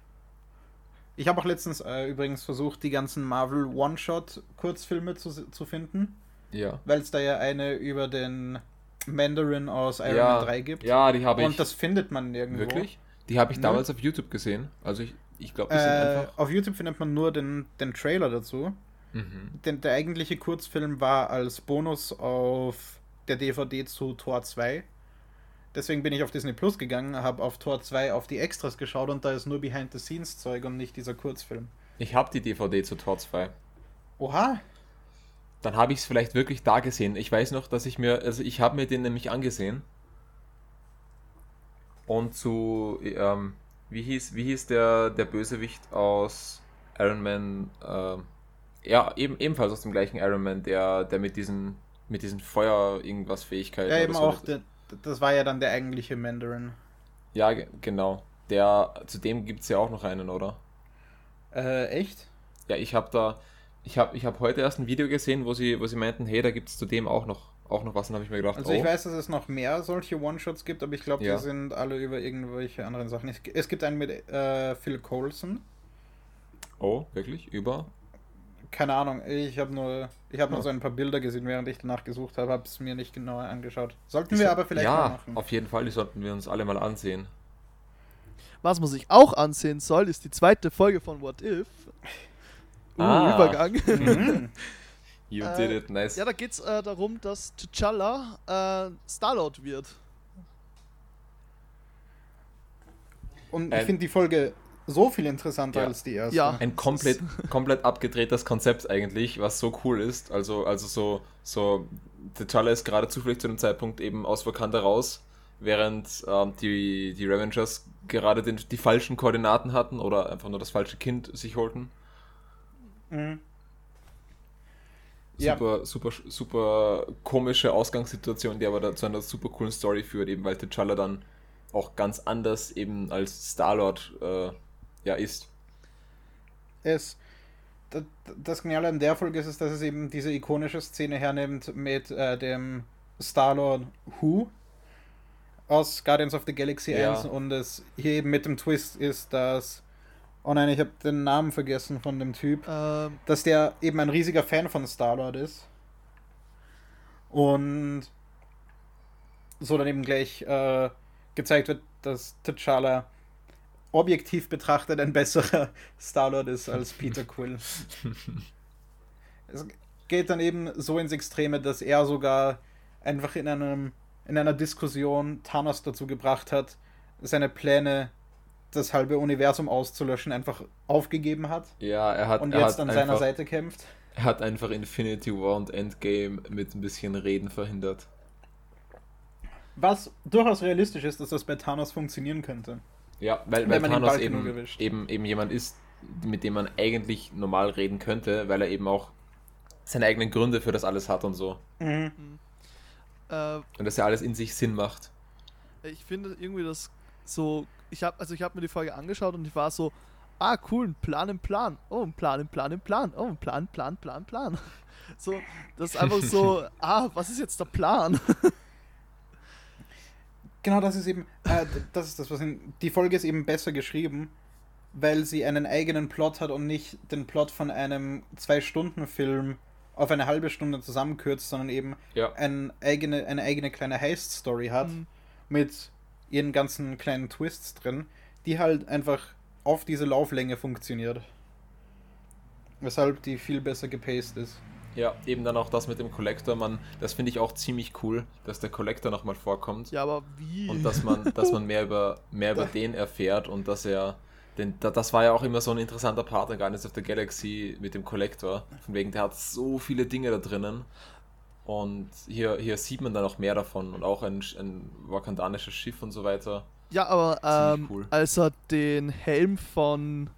Speaker 2: Ich habe auch letztens äh, übrigens versucht, die ganzen Marvel One-Shot-Kurzfilme zu, zu finden,
Speaker 1: Ja.
Speaker 2: weil es da ja eine über den Mandarin aus Iron
Speaker 1: ja,
Speaker 2: Man 3 gibt.
Speaker 1: Ja, die habe ich.
Speaker 2: Und das findet man nirgendwo.
Speaker 1: wirklich? Die habe ich
Speaker 2: Nö.
Speaker 1: damals auf YouTube gesehen. Also ich, ich glaube, die sind
Speaker 2: Äh,
Speaker 1: einfach.
Speaker 2: auf YouTube findet man nur den, den Trailer dazu.
Speaker 1: Mhm.
Speaker 2: Denn der eigentliche Kurzfilm war als Bonus auf der DVD zu Tor 2. Deswegen bin ich auf Disney Plus gegangen, habe auf Tor 2 auf die Extras geschaut und da ist nur Behind-the-Scenes-Zeug und nicht dieser Kurzfilm.
Speaker 1: Ich habe die DVD zu Tor 2.
Speaker 2: Oha!
Speaker 1: Dann habe ich es vielleicht wirklich da gesehen. Ich weiß noch, dass ich mir, also ich habe mir den nämlich angesehen. Und zu, ähm, wie hieß, wie hieß der, der Bösewicht aus Iron Man, ähm, ja, eben, ebenfalls aus dem gleichen Iron Man, der, der mit diesen, mit diesen Feuer irgendwas Fähigkeiten.
Speaker 2: Ja, eben
Speaker 1: so
Speaker 2: auch, der, das war ja dann der eigentliche Mandarin.
Speaker 1: Ja, ge- genau. Der, zu dem gibt es ja auch noch einen, oder?
Speaker 2: Äh, echt?
Speaker 1: Ja, ich habe da, ich habe ich hab heute erst ein Video gesehen, wo sie, wo sie meinten, hey, da gibt es zu dem auch noch, auch noch was. Und habe ich mir gedacht,
Speaker 2: Also
Speaker 1: oh,
Speaker 2: ich weiß, dass es noch mehr solche One-Shots gibt, aber ich glaube,
Speaker 1: Ja.
Speaker 2: die sind alle über irgendwelche anderen Sachen. Es, es gibt einen mit äh, Phil Coulson.
Speaker 1: oh, wirklich? Über?
Speaker 2: Keine Ahnung, ich habe nur, ich habe nur so ein paar Bilder gesehen, während ich danach gesucht habe, habe es mir nicht genauer angeschaut. Sollten
Speaker 1: Die
Speaker 2: wir
Speaker 1: so-
Speaker 2: aber vielleicht
Speaker 1: ja,
Speaker 2: mal machen.
Speaker 1: auf jeden Fall, die sollten wir uns alle mal ansehen.
Speaker 3: Was man sich auch ansehen soll, ist die zweite Folge von What If. Uh,
Speaker 1: Ah.
Speaker 3: Übergang.
Speaker 2: Mhm.
Speaker 1: You did it, nice.
Speaker 3: Ja, da geht's äh, darum, dass T'Challa äh, Starlord wird.
Speaker 2: Und ich finde die Folge so viel interessanter
Speaker 1: ja.
Speaker 2: als die erste.
Speaker 3: Ja.
Speaker 1: Ein komplett, komplett abgedrehtes Konzept eigentlich, was so cool ist. Also, also so, so, T'Challa ist gerade zufällig zu dem Zeitpunkt eben aus Wakanda raus, während ähm, die, die Revengers gerade den, die falschen Koordinaten hatten oder einfach nur das falsche Kind sich holten.
Speaker 2: Mhm. Ja.
Speaker 1: Super, super, super komische Ausgangssituation, die aber da zu einer super coolen Story führt, eben weil T'Challa dann auch ganz anders eben als Star-Lord äh, ja ist.
Speaker 2: Es, das, das Geniale an der Folge ist, es, dass es eben diese ikonische Szene hernimmt mit äh, dem Star-Lord Who aus Guardians of the Galaxy
Speaker 1: Ja.
Speaker 2: 1 und es hier eben mit dem Twist ist, dass oh nein, ich habe den Namen vergessen von dem Typ,
Speaker 3: Ähm,
Speaker 2: dass der eben ein riesiger Fan von Star-Lord ist und so dann eben gleich äh, gezeigt wird, dass T'Challa objektiv betrachtet ein besserer Star-Lord ist als Peter Quill. es geht dann eben so ins Extreme, dass er sogar einfach in einem in einer Diskussion Thanos dazu gebracht hat, seine Pläne, das halbe Universum auszulöschen, einfach aufgegeben hat
Speaker 1: Ja, er hat,
Speaker 2: und jetzt
Speaker 1: hat
Speaker 2: an seiner
Speaker 1: einfach,
Speaker 2: Seite kämpft.
Speaker 1: Er hat einfach Infinity War und Endgame mit ein bisschen Reden verhindert.
Speaker 2: Was durchaus realistisch ist, dass das bei Thanos funktionieren könnte.
Speaker 1: Ja, weil, weil Thanos eben, eben, eben jemand ist, mit dem man eigentlich normal reden könnte, weil er eben auch seine eigenen Gründe für das alles hat und so.
Speaker 2: Mhm.
Speaker 3: äh,
Speaker 1: Und dass ja alles in sich Sinn macht.
Speaker 3: ich finde irgendwie das so. Ich habe also ich habe mir die Folge angeschaut und ich war so, ah cool, ein Plan im Plan. Oh, ein Plan im Plan im Plan. Oh, ein Plan, Plan, Plan, Plan. So, das ist einfach so, ah, was ist jetzt der Plan?
Speaker 2: Genau, das ist eben, äh, das ist das, was in, die Folge ist eben besser geschrieben, weil sie einen eigenen Plot hat und nicht den Plot von einem Zwei-Stunden-Film auf eine halbe Stunde zusammenkürzt, sondern eben
Speaker 1: Ja.
Speaker 2: ein eigene, eine eigene kleine Heist-Story hat
Speaker 3: Mhm.
Speaker 2: mit ihren ganzen kleinen Twists drin, die halt einfach auf diese Lauflänge funktioniert. weshalb die viel besser gepaced ist.
Speaker 1: Ja, eben dann auch das mit dem Collector, man, das finde ich auch ziemlich cool, dass der Collector nochmal vorkommt.
Speaker 3: Ja, aber wie?
Speaker 1: Und dass man, dass man mehr über, mehr über den erfährt und dass er, denn da- das war ja auch immer so ein interessanter Part in Guardians of the Galaxy mit dem Collector. Von wegen, der hat so viele Dinge da drinnen. Und hier, hier sieht man dann auch mehr davon und auch ein, ein wakandanisches Schiff und so weiter.
Speaker 3: Ja, aber ähm,
Speaker 1: cool.
Speaker 3: als er den Helm von,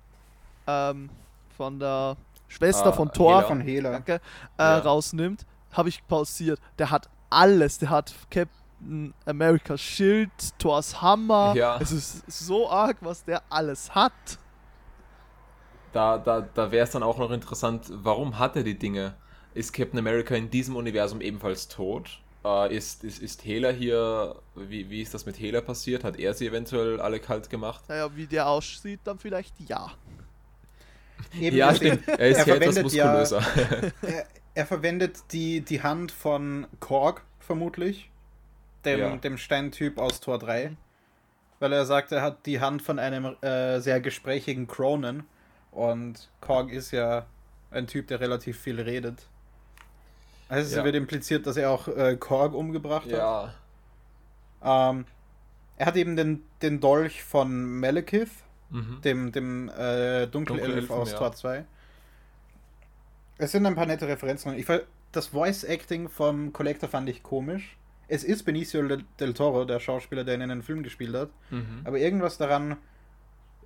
Speaker 3: ähm, von der Schwester
Speaker 1: Ah,
Speaker 3: von Thor
Speaker 1: Hela.
Speaker 2: Von Hela.
Speaker 3: danke, äh,
Speaker 1: Ja.
Speaker 3: rausnimmt, habe ich pausiert. Der hat alles. Der hat Captain America's Schild, Thors Hammer.
Speaker 1: Ja.
Speaker 3: Es ist so arg, was der alles hat.
Speaker 1: Da, da, da wäre es dann auch noch interessant, warum hat er die Dinge? Ist Captain America in diesem Universum ebenfalls tot? Äh, ist, ist, ist Hela hier, wie, wie ist das mit Hela passiert? Hat er sie eventuell alle kalt gemacht?
Speaker 3: Naja, wie der aussieht, dann vielleicht ja.
Speaker 2: Eben
Speaker 1: ja, stimmt. Er ist
Speaker 2: er
Speaker 1: ja etwas
Speaker 2: verwendet ja-
Speaker 1: muskulöser.
Speaker 2: Er, er verwendet die, die Hand von Korg, vermutlich. Dem,
Speaker 1: Ja.
Speaker 2: dem Steintyp aus Tor 3. Weil er sagt, er hat die Hand von einem äh, sehr gesprächigen Cronen. Und Korg ist ja ein Typ, der relativ viel redet. Also
Speaker 1: Ja.
Speaker 2: es wird impliziert, dass er auch äh, Korg umgebracht hat.
Speaker 1: ja,
Speaker 2: Ähm, er hat eben den, den Dolch von Malekith,
Speaker 1: mhm.
Speaker 2: dem, dem äh, Dunkelelf
Speaker 1: Dunkelelfen,
Speaker 2: aus
Speaker 1: ja.
Speaker 2: Tor 2. Es sind ein paar nette Referenzen. Ich, das Voice-Acting vom Collector fand ich komisch. Es ist Benicio del- Toro, der Schauspieler, der ihn in den Film gespielt hat.
Speaker 1: Mhm.
Speaker 2: Aber irgendwas daran,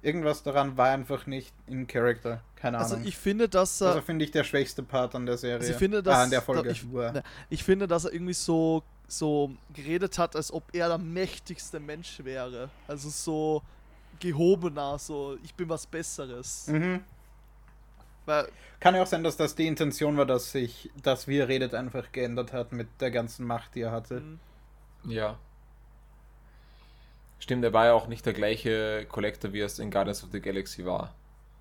Speaker 2: irgendwas daran war einfach nicht in Character. Keine Ahnung.
Speaker 3: Also ich finde, dass er
Speaker 2: also finde ich der schwächste Part an der Serie.
Speaker 3: Also ich finde, dass-
Speaker 2: ah, an der Folge.
Speaker 3: da- ich- ne, ich finde, dass er irgendwie so, so geredet hat, als ob er der mächtigste Mensch wäre. Also so gehobener, so ich bin was Besseres.
Speaker 2: mhm.
Speaker 3: Weil,
Speaker 2: Kann ja auch sein, dass das die Intention war, dass sich das, wie er redet, einfach geändert hat mit der ganzen Macht, die er hatte.
Speaker 3: mh,
Speaker 1: Ja. Stimmt, er war ja auch nicht der gleiche Collector, wie es in Guardians of the Galaxy war.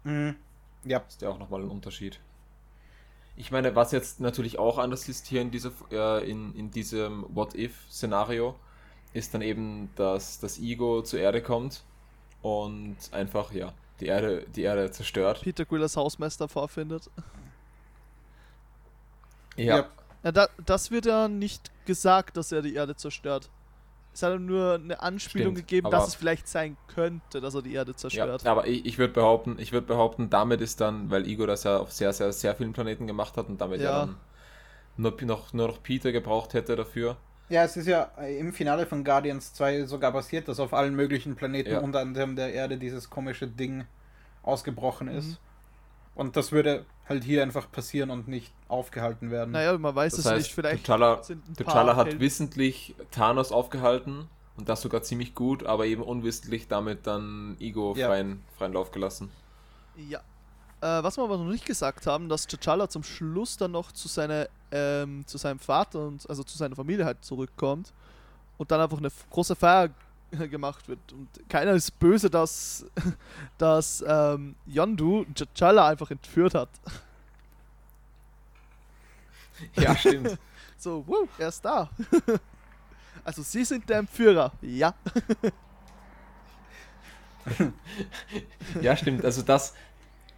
Speaker 2: Mhm. Ja.
Speaker 1: ist ja auch nochmal ein Unterschied. Ich meine, was jetzt natürlich auch anders ist hier in, dieser, äh, in, in diesem What-If-Szenario, ist dann eben, dass das Ego zur Erde kommt und einfach, ja, die Erde, die Erde zerstört.
Speaker 3: Peter Quill als Hausmeister vorfindet.
Speaker 1: Ja,
Speaker 2: Ja.
Speaker 3: Ja, da, das wird ja nicht gesagt, dass er die Erde zerstört. Es hat ihm nur eine Anspielung
Speaker 1: Stimmt,
Speaker 3: gegeben, dass es vielleicht sein könnte, dass er die Erde
Speaker 1: ja,
Speaker 3: zerstört.
Speaker 1: aber ich, ich würde behaupten, ich würde behaupten, damit ist dann, weil Ego das ja auf sehr, sehr, sehr vielen Planeten gemacht hat und damit ja,
Speaker 3: Ja.
Speaker 1: dann nur, noch, nur noch Peter gebraucht hätte dafür.
Speaker 2: Ja, es ist ja äh, im Finale von Guardians 2 sogar passiert, dass auf allen möglichen Planeten,
Speaker 1: Ja.
Speaker 2: unter anderem der Erde, dieses komische Ding ausgebrochen ist.
Speaker 3: Mhm.
Speaker 2: Und das würde halt hier einfach passieren und nicht aufgehalten werden.
Speaker 3: Naja, man weiß
Speaker 1: Das
Speaker 3: es
Speaker 1: heißt,
Speaker 3: nicht. Vielleicht
Speaker 1: T'Challa,
Speaker 3: sind ein
Speaker 1: T'Challa
Speaker 3: paar
Speaker 1: hat
Speaker 3: Helden-
Speaker 1: wissentlich Thanos aufgehalten und das sogar ziemlich gut, aber eben unwissentlich damit dann Ego
Speaker 2: Ja.
Speaker 1: freien, freien Lauf gelassen.
Speaker 3: Ja. Äh, was wir aber noch nicht gesagt haben, dass T'Challa zum Schluss dann noch zu, seiner, ähm, zu seinem Vater und also zu seiner Familie halt zurückkommt und dann einfach eine große Feier gemacht wird. Und keiner ist böse, dass, dass ähm, Yondu T'Challa einfach entführt hat.
Speaker 1: Ja, stimmt.
Speaker 3: So, wuh, er ist da. also Sie sind der Entführer. Ja.
Speaker 1: ja, stimmt. Also das,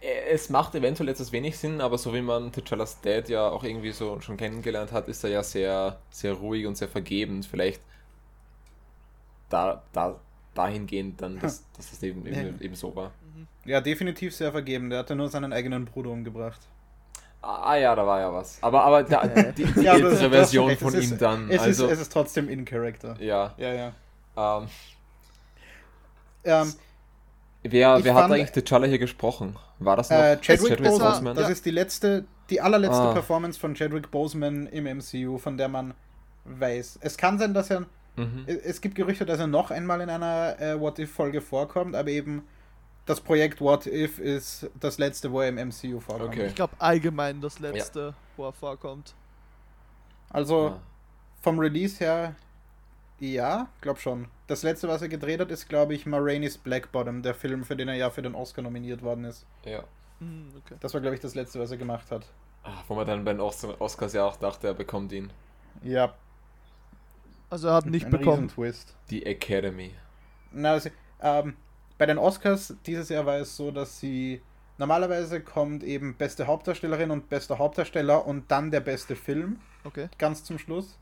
Speaker 1: es macht eventuell etwas wenig Sinn, aber so wie man T'Challas Dad ja auch irgendwie so schon kennengelernt hat, ist er ja sehr, sehr ruhig und sehr vergebend. Vielleicht da, da, dahingehend dann, dass, dass es eben, eben, eben so war.
Speaker 2: Ja, definitiv sehr vergeben. Der hatte nur seinen eigenen Bruder umgebracht.
Speaker 1: Ah ja, da war ja was. Aber, aber da, die, die
Speaker 2: Ja, aber
Speaker 1: ältere
Speaker 2: hast
Speaker 1: Version von
Speaker 2: ist-
Speaker 1: ihm dann.
Speaker 2: Es,
Speaker 1: also,
Speaker 2: ist, es ist trotzdem in Character.
Speaker 1: ja.
Speaker 2: Ja, ja.
Speaker 1: Ähm,
Speaker 2: Ähm,
Speaker 1: wer wer hat
Speaker 2: fand-
Speaker 1: eigentlich T'Challa hier gesprochen? War das noch
Speaker 2: äh, Chadwick,
Speaker 3: Boseman,
Speaker 2: Boseman, das
Speaker 3: ja.
Speaker 2: ist die letzte, die allerletzte
Speaker 1: Ah.
Speaker 2: Performance von Chadwick Boseman im MCU, von der man weiß. Es kann sein, dass er
Speaker 1: Mhm.
Speaker 2: Es gibt Gerüchte, dass er noch einmal in einer äh, What If-Folge vorkommt, aber eben das Projekt What If ist das letzte, wo er im MCU vorkommt.
Speaker 1: Okay.
Speaker 3: Ich glaube allgemein das letzte, wo er vorkommt.
Speaker 2: Also
Speaker 1: Ja.
Speaker 2: vom Release her, ja, glaub schon. Das letzte, was er gedreht hat, ist, glaube ich, Ma Rainey's Black Bottom, der Film, für den er ja für den Oscar nominiert worden ist.
Speaker 1: ja.
Speaker 3: Hm, okay.
Speaker 2: Das war, glaube ich, das letzte, was er gemacht hat.
Speaker 1: Ah, wo man dann bei den Os Oscars ja auch dachte, er bekommt ihn.
Speaker 2: Ja,
Speaker 3: Also er hat nicht
Speaker 2: ein
Speaker 3: bekommen.
Speaker 2: Riesentwist.
Speaker 1: Die Academy.
Speaker 2: Na, also, ähm, bei den Oscars dieses Jahr war es so, dass sie normalerweise kommt eben beste Hauptdarstellerin und bester Hauptdarsteller und dann der beste Film
Speaker 3: Okay.
Speaker 2: ganz zum Schluss.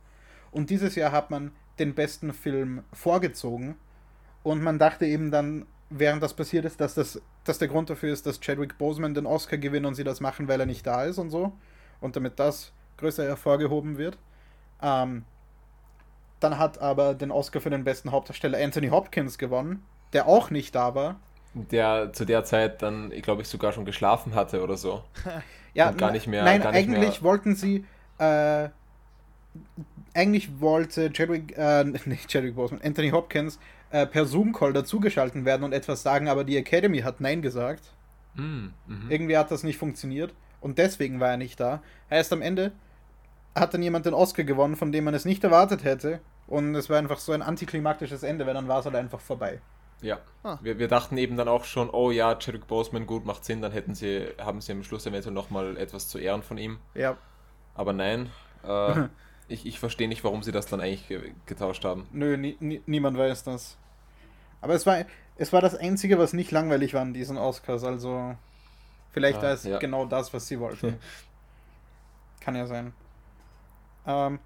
Speaker 2: Und dieses Jahr hat man den besten Film vorgezogen. Und man dachte eben dann, während das passiert ist, dass, das, dass der Grund dafür ist, dass Chadwick Boseman den Oscar gewinnt und sie das machen, weil er nicht da ist und so. Und damit das größer hervorgehoben wird. Ähm, dann hat aber den Oscar für den besten Hauptdarsteller Anthony Hopkins gewonnen, der auch nicht da war.
Speaker 1: Der zu der Zeit dann, ich glaube ich, sogar schon geschlafen hatte oder so.
Speaker 2: Ja,
Speaker 1: Und gar nicht mehr-
Speaker 2: Nein, eigentlich
Speaker 1: mehr-
Speaker 2: wollten sie. Äh, eigentlich wollte Chadwick, äh, nicht Chadwick Boseman, Anthony Hopkins äh, per Zoom-Call dazugeschalten werden und etwas sagen, aber die Academy hat Nein gesagt.
Speaker 1: Hm, mhm.
Speaker 2: Irgendwie hat das nicht funktioniert und deswegen war er nicht da. Heißt, am Ende hat dann jemand den Oscar gewonnen, von dem man es nicht erwartet hätte. Und es war einfach so ein antiklimaktisches Ende, weil dann war es halt einfach vorbei.
Speaker 1: Ja.
Speaker 3: Ah.
Speaker 1: Wir, wir dachten eben dann auch schon, oh ja, Chadwick Boseman, gut, macht Sinn, dann hätten sie, haben sie am Schluss eventuell nochmal etwas zu Ehren von ihm.
Speaker 2: Ja,
Speaker 1: Aber nein, äh, ich, ich verstehe nicht, warum sie das dann eigentlich ge getauscht haben.
Speaker 2: nö, nie, nie, niemand weiß das. Aber es war, es war das Einzige, was nicht langweilig war an diesen Oscars. Also, vielleicht
Speaker 1: Ah,
Speaker 2: es
Speaker 1: ja.
Speaker 2: genau das, was sie wollten. Kann ja sein. Ähm,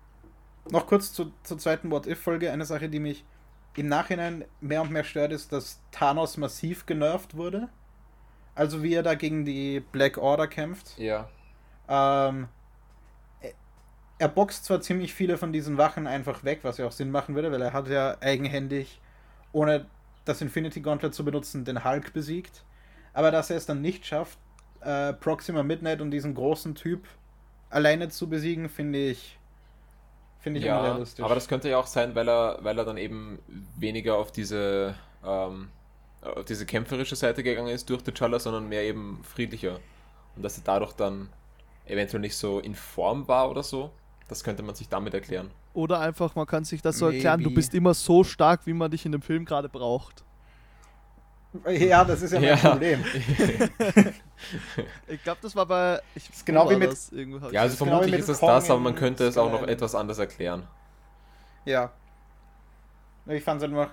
Speaker 2: noch kurz zu, zur zweiten What-If-Folge. Eine Sache, die mich im Nachhinein mehr und mehr stört, ist, dass Thanos massiv genervt wurde. Also wie er da gegen die Black Order kämpft.
Speaker 1: Ja.
Speaker 2: Ähm, er boxt zwar ziemlich viele von diesen Wachen einfach weg, was ja auch Sinn machen würde, weil er hat ja eigenhändig, ohne das Infinity Gauntlet zu benutzen, den Hulk besiegt. Aber dass er es dann nicht schafft, äh, Proxima Midnight und diesen großen Typ alleine zu besiegen, finde ich, finde ich
Speaker 1: ja,
Speaker 2: unrealistisch.
Speaker 1: aber das könnte ja auch sein, weil er, weil er dann eben weniger auf diese, ähm, auf diese kämpferische Seite gegangen ist durch T'Challa, sondern mehr eben friedlicher. Und dass er dadurch dann eventuell nicht so in Form war oder so. Das könnte man sich damit erklären.
Speaker 3: Oder einfach, man kann sich das so erklären, du
Speaker 2: Maybe.
Speaker 3: bist immer so stark, wie man dich in dem Film gerade braucht.
Speaker 2: ja, das ist ja mein
Speaker 1: Ja.
Speaker 2: Problem.
Speaker 3: Ich glaube, das war bei. Ich,
Speaker 2: ist genau wie mit-
Speaker 3: das? Hab
Speaker 1: Ja, also
Speaker 2: genau
Speaker 1: vermutlich
Speaker 2: mit
Speaker 1: ist es
Speaker 2: Kong
Speaker 1: das, aber man könnte es auch noch etwas anders erklären.
Speaker 2: Ja. Ich fand es einfach,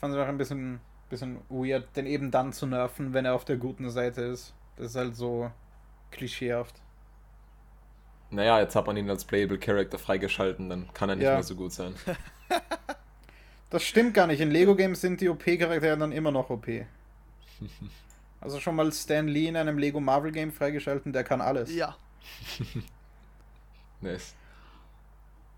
Speaker 2: fand's einfach ein bisschen, bisschen weird, den eben dann zu nerven, wenn er auf der guten Seite ist. Das ist halt so klischeehaft.
Speaker 1: Naja, jetzt hat man ihn als Playable Character freigeschalten, dann kann er nicht
Speaker 2: Ja.
Speaker 1: mehr so gut sein.
Speaker 2: Das stimmt gar nicht. In Lego-Games sind die OP-Charaktere dann immer noch OP. Also schon mal Stan Lee in einem Lego Marvel Game freigeschalten, der kann alles.
Speaker 3: Ja.
Speaker 1: Nice.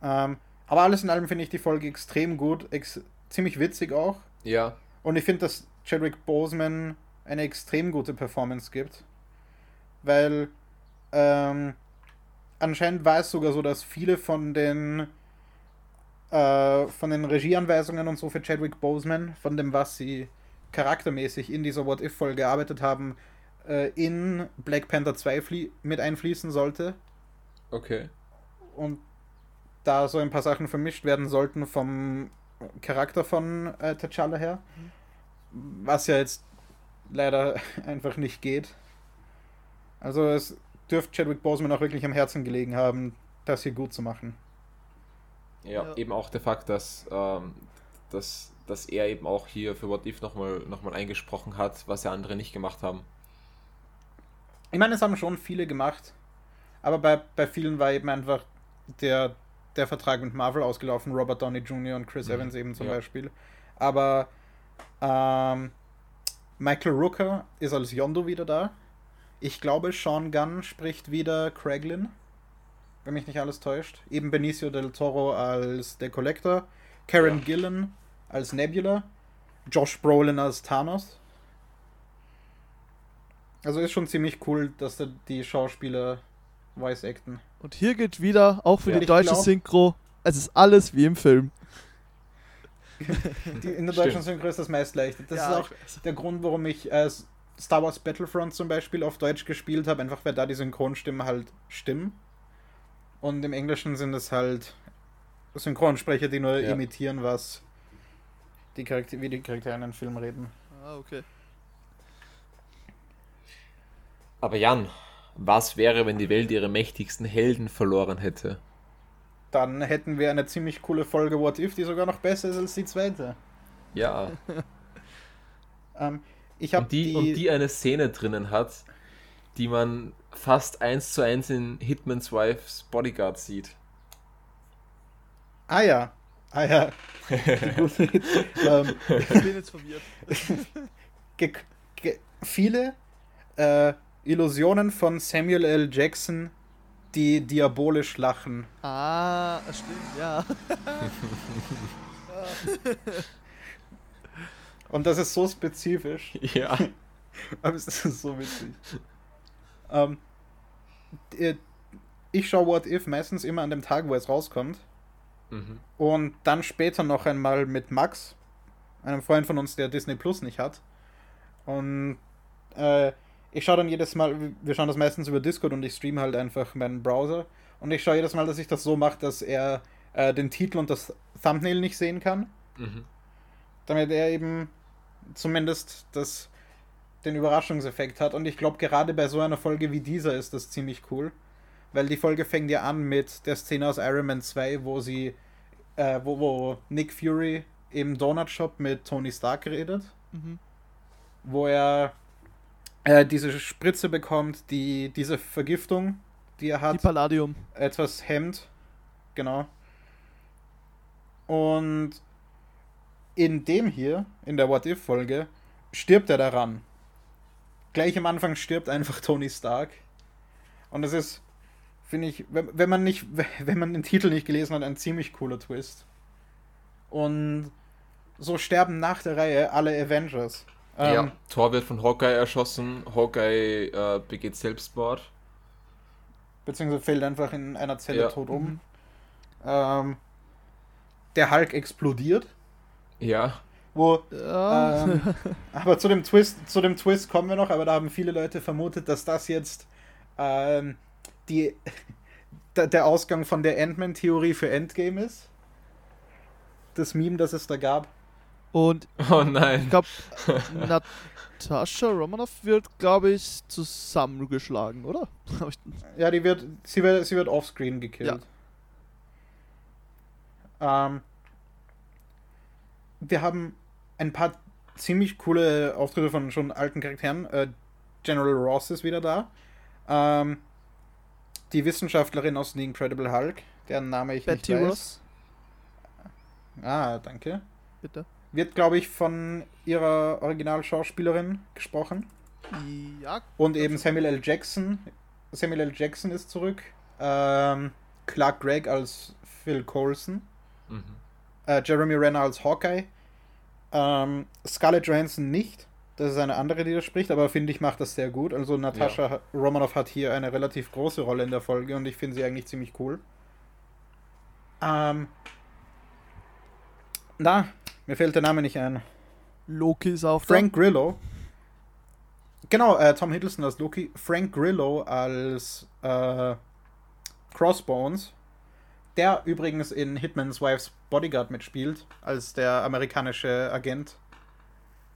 Speaker 2: Ähm, aber alles in allem finde ich die Folge extrem gut, ex ziemlich witzig auch.
Speaker 1: Ja,
Speaker 2: Und ich finde, dass Chadwick Boseman eine extrem gute Performance gibt. Weil ähm, anscheinend war es sogar so, dass viele von den äh, von den Regieanweisungen und so für Chadwick Boseman, von dem, was sie charaktermäßig in dieser What If-Folge gearbeitet haben, äh, in Black Panther 2 flie- mit einfließen sollte.
Speaker 1: okay.
Speaker 2: Und da so ein paar Sachen vermischt werden sollten vom Charakter von äh, T'Challa her. Was ja jetzt leider einfach nicht geht. Also es dürfte Chadwick Boseman auch wirklich am Herzen gelegen haben, das hier gut zu machen.
Speaker 1: Ja,
Speaker 3: Ja.
Speaker 1: eben auch der Fakt, dass, ähm, dass, dass er eben auch hier für What If nochmal noch mal eingesprochen hat, was ja andere nicht gemacht haben.
Speaker 2: Ich meine, es haben schon viele gemacht, aber bei, bei vielen war eben einfach der, der Vertrag mit Marvel ausgelaufen, Robert Downey Jr. und Chris
Speaker 1: Mhm,
Speaker 2: Evans eben zum
Speaker 1: ja.
Speaker 2: Beispiel. Aber ähm, Michael Rooker ist als Yondo wieder da. Ich glaube, Sean Gunn spricht wieder Craiglin, wenn mich nicht alles täuscht. Eben Benicio del Toro als der Collector, Karen
Speaker 1: Ja.
Speaker 2: Gillan als Nebula, Josh Brolin als Thanos. Also ist schon ziemlich cool, dass da die Schauspieler voice acten.
Speaker 3: Und hier geht wieder, auch für
Speaker 1: Ja.
Speaker 3: die deutsche
Speaker 2: glaub-
Speaker 3: Synchro, es ist alles wie im Film.
Speaker 2: Die, in der deutschen Synchro ist das meist leichter. Das
Speaker 3: Ja,
Speaker 2: ist auch der Grund, warum ich äh, Star Wars Battlefront zum Beispiel auf Deutsch gespielt habe, einfach weil da die Synchronstimmen halt stimmen. Und im Englischen sind es halt Synchronsprecher, die nur
Speaker 1: Ja.
Speaker 2: imitieren, was die Charakter wie die Charaktere in einem Film reden.
Speaker 3: Ah, okay.
Speaker 1: Aber Jan, was wäre, wenn die Welt ihre mächtigsten Helden verloren hätte?
Speaker 2: Dann hätten wir eine ziemlich coole Folge What If, die sogar noch besser ist als die zweite.
Speaker 1: Ja,
Speaker 2: Ähm, ich habe
Speaker 1: und die, und die eine Szene drinnen hat, die man fast eins zu eins in Hitman's Wife's Bodyguard sieht.
Speaker 2: Ah ja. Ah ja. ähm,
Speaker 3: Ich bin jetzt verwirrt.
Speaker 2: ge ge viele äh, Illusionen von Samuel L. Jackson, die diabolisch lachen.
Speaker 3: Ah, stimmt, ja.
Speaker 2: Und das ist so spezifisch.
Speaker 1: Ja.
Speaker 2: Aber es ist so witzig. Ähm, d- ich schaue What If meistens immer an dem Tag, wo es rauskommt.
Speaker 1: Mhm.
Speaker 2: Und dann später noch einmal mit Max, einem Freund von uns, der Disney Plus nicht hat. Und äh, ich schaue dann jedes Mal, wir schauen das meistens über Discord und ich streame halt einfach meinen Browser. Und ich schaue jedes Mal, dass ich das so mache, dass er äh, den Titel und das Thumbnail nicht sehen kann.
Speaker 1: Mhm.
Speaker 2: damit er eben zumindest das, den Überraschungseffekt hat. Und ich glaube, gerade bei so einer Folge wie dieser ist das ziemlich cool. Weil die Folge fängt ja an mit der Szene aus Iron Man 2, wo sie, äh, wo, wo Nick Fury im Donut Shop mit Tony Stark redet,
Speaker 3: Mhm.
Speaker 2: wo er äh, diese Spritze bekommt, die diese Vergiftung, die er
Speaker 3: Die
Speaker 2: hat,
Speaker 3: Palladium.
Speaker 2: etwas hemmt. Genau. Und in dem hier, in der What If-Folge, stirbt er daran. Gleich am Anfang stirbt einfach Tony Stark. Und das ist, finde ich, wenn, wenn man nicht, wenn man den Titel nicht gelesen hat, ein ziemlich cooler Twist. Und so sterben nach der Reihe alle Avengers. Ähm,
Speaker 1: ja. Thor wird von Hawkeye erschossen, Hawkeye äh, begeht Selbstmord.
Speaker 2: Beziehungsweise fällt einfach in einer Zelle
Speaker 1: Ja.
Speaker 2: tot um.
Speaker 3: Mhm.
Speaker 2: Ähm, der Hulk explodiert.
Speaker 1: Ja.
Speaker 2: Wo
Speaker 3: Ja.
Speaker 2: Ähm, aber zu dem Twist, zu dem Twist kommen wir noch, aber da haben viele Leute vermutet, dass das jetzt ähm, die, der, Ausgang von der Ant-Man-Theorie für Endgame ist. Das Meme, das es da gab.
Speaker 3: Und
Speaker 1: Oh
Speaker 3: ich
Speaker 1: nein.
Speaker 3: glaube, Natascha Romanoff wird, glaube ich, zusammengeschlagen, oder? Ich-
Speaker 2: Ja, die wird, sie wird, sie wird offscreen gekillt. Ähm, wir haben ein paar ziemlich coole Auftritte von schon alten Charakteren. Äh, General Ross ist wieder da. Ähm, die Wissenschaftlerin aus The Incredible Hulk, deren Name ich
Speaker 3: Betty
Speaker 2: nicht weiß.
Speaker 3: Ross,
Speaker 2: Ah, danke.
Speaker 3: bitte.
Speaker 2: Wird, glaube ich, von ihrer Originalschauspielerin gesprochen.
Speaker 3: Ja,
Speaker 2: Und eben Samuel L. Jackson. Samuel L. Jackson ist zurück. Ähm, Clark Gregg als Phil Coulson.
Speaker 1: Mhm.
Speaker 2: Äh, Jeremy Renner als Hawkeye. Ähm, Scarlett Johansson nicht. Das ist eine andere, die das spricht, aber finde ich, macht das sehr gut. Also Natascha Romanoff hat hier eine relativ große Rolle in der Folge und ich finde sie eigentlich ziemlich cool. Ähm, na, mir fällt der Name nicht ein.
Speaker 3: Loki ist auch
Speaker 2: Frank Grillo. Genau, äh, Tom Hiddleston als Loki. Frank Grillo als äh, Crossbones. Der übrigens in Hitman's Wife's Bodyguard mitspielt, als der amerikanische Agent.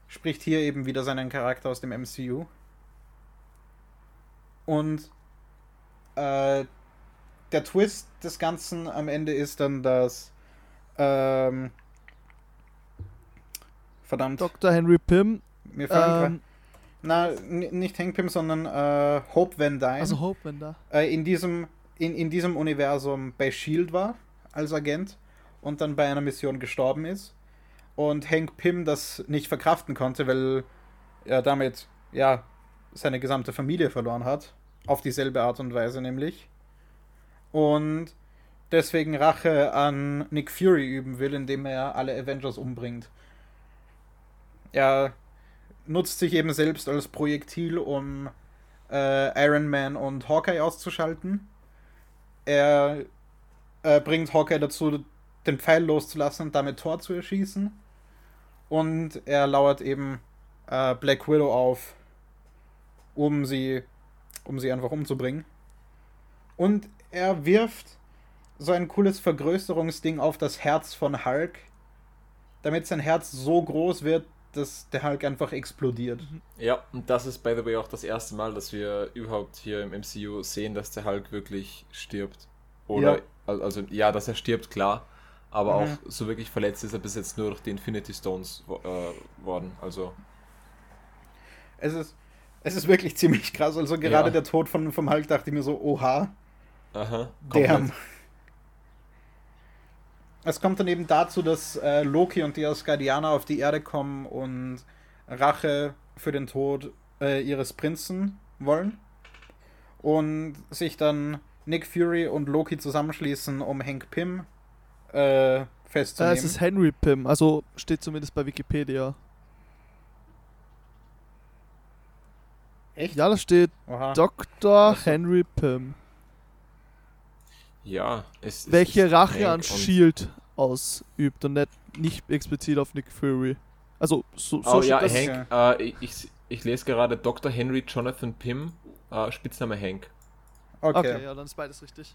Speaker 2: Spricht hier eben wieder seinen Charakter aus dem MCU. Und äh, der Twist des Ganzen am Ende ist dann, dass ähm, verdammt,
Speaker 3: da. Dr. Henry Pym.
Speaker 2: mir fallen
Speaker 3: Ähm,
Speaker 2: na, nicht Hank Pym, sondern äh, Hope Van Dyne
Speaker 3: also Hope, wenn da.
Speaker 2: äh, in, diesem, in, in diesem Universum bei Shield war als Agent und dann bei einer Mission gestorben ist. Und Hank Pym das nicht verkraften konnte, weil er damit ja seine gesamte Familie verloren hat. Auf dieselbe Art und Weise nämlich. Und deswegen Rache an Nick Fury üben will, indem er alle Avengers umbringt. Er nutzt sich eben selbst als Projektil, um äh, Iron Man und Hawkeye auszuschalten. Er äh, bringt Hawkeye dazu, den Pfeil loszulassen und damit Thor zu erschießen. Und er lauert eben äh, Black Widow auf, um sie, um sie einfach umzubringen. Und er wirft so ein cooles Vergrößerungsding auf das Herz von Hulk, damit sein Herz so groß wird, dass der Hulk einfach explodiert.
Speaker 1: Ja, und das ist, by the way, auch das erste Mal, dass wir überhaupt hier im MCU sehen, dass der Hulk wirklich stirbt. Oder,
Speaker 2: Ja.
Speaker 1: al- also, ja, dass er stirbt, klar. Aber
Speaker 2: Mhm.
Speaker 1: auch so wirklich verletzt ist er bis jetzt nur durch die Infinity Stones äh, worden. Also,
Speaker 2: Es ist, Es ist wirklich ziemlich krass. Also gerade
Speaker 1: Ja.
Speaker 2: der Tod von, vom Hulk dachte ich mir so, oha,
Speaker 1: Aha.
Speaker 2: damn. Es kommt dann eben dazu, dass äh, Loki und die Asgardianer auf die Erde kommen und Rache für den Tod äh, ihres Prinzen wollen. Und sich dann Nick Fury und Loki zusammenschließen, um Hank Pym äh,
Speaker 3: Äh,
Speaker 2: festzunehmen.
Speaker 3: es ist Henry Pym, also steht zumindest bei Wikipedia.
Speaker 2: Echt?
Speaker 3: Ja, da steht
Speaker 2: Oha.
Speaker 3: Dr.
Speaker 2: Ach so.
Speaker 3: Henry Pym.
Speaker 1: Ja, es es
Speaker 3: Welche
Speaker 1: ist
Speaker 3: Rache an
Speaker 1: und-
Speaker 3: Shield ausübt und nicht, nicht explizit auf Nick Fury. Also, so, so
Speaker 1: Oh
Speaker 3: steht
Speaker 1: ja,
Speaker 3: das.
Speaker 1: Hank, äh, ich, ich, ich lese gerade Dr. Henry Jonathan Pym, äh, Spitzname Hank.
Speaker 2: Okay.
Speaker 3: Okay, ja, dann ist beides richtig.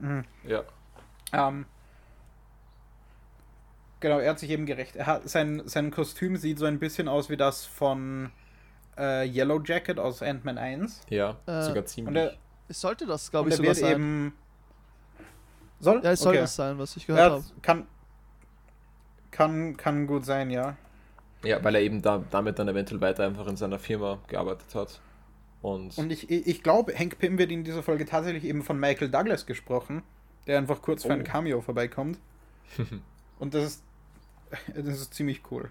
Speaker 2: Mhm.
Speaker 1: Ja.
Speaker 2: Ähm, genau, er hat sich eben gerecht. Er hat, sein, sein Kostüm sieht so ein bisschen aus wie das von äh, Yellow Jacket aus Ant-Man 1.
Speaker 1: Ja,
Speaker 3: Äh,
Speaker 1: sogar
Speaker 2: Und
Speaker 1: ziemlich.
Speaker 2: er,
Speaker 3: Es sollte das, glaube
Speaker 2: und
Speaker 3: ich, sogar
Speaker 2: wird
Speaker 3: sein.
Speaker 2: eben. Soll?
Speaker 3: Ja, es soll
Speaker 2: Okay.
Speaker 3: das sein, was ich gehört
Speaker 2: Ja,
Speaker 3: habe.
Speaker 2: kann, kann, kann gut sein, ja.
Speaker 1: ja, weil er eben da, damit dann eventuell weiter einfach in seiner Firma gearbeitet hat. Und,
Speaker 2: Und ich, ich glaube, Hank Pym wird in dieser Folge tatsächlich eben von Michael Douglas gesprochen, der einfach kurz für ein
Speaker 1: Oh.
Speaker 2: Cameo vorbeikommt. Und das ist, das ist ziemlich cool.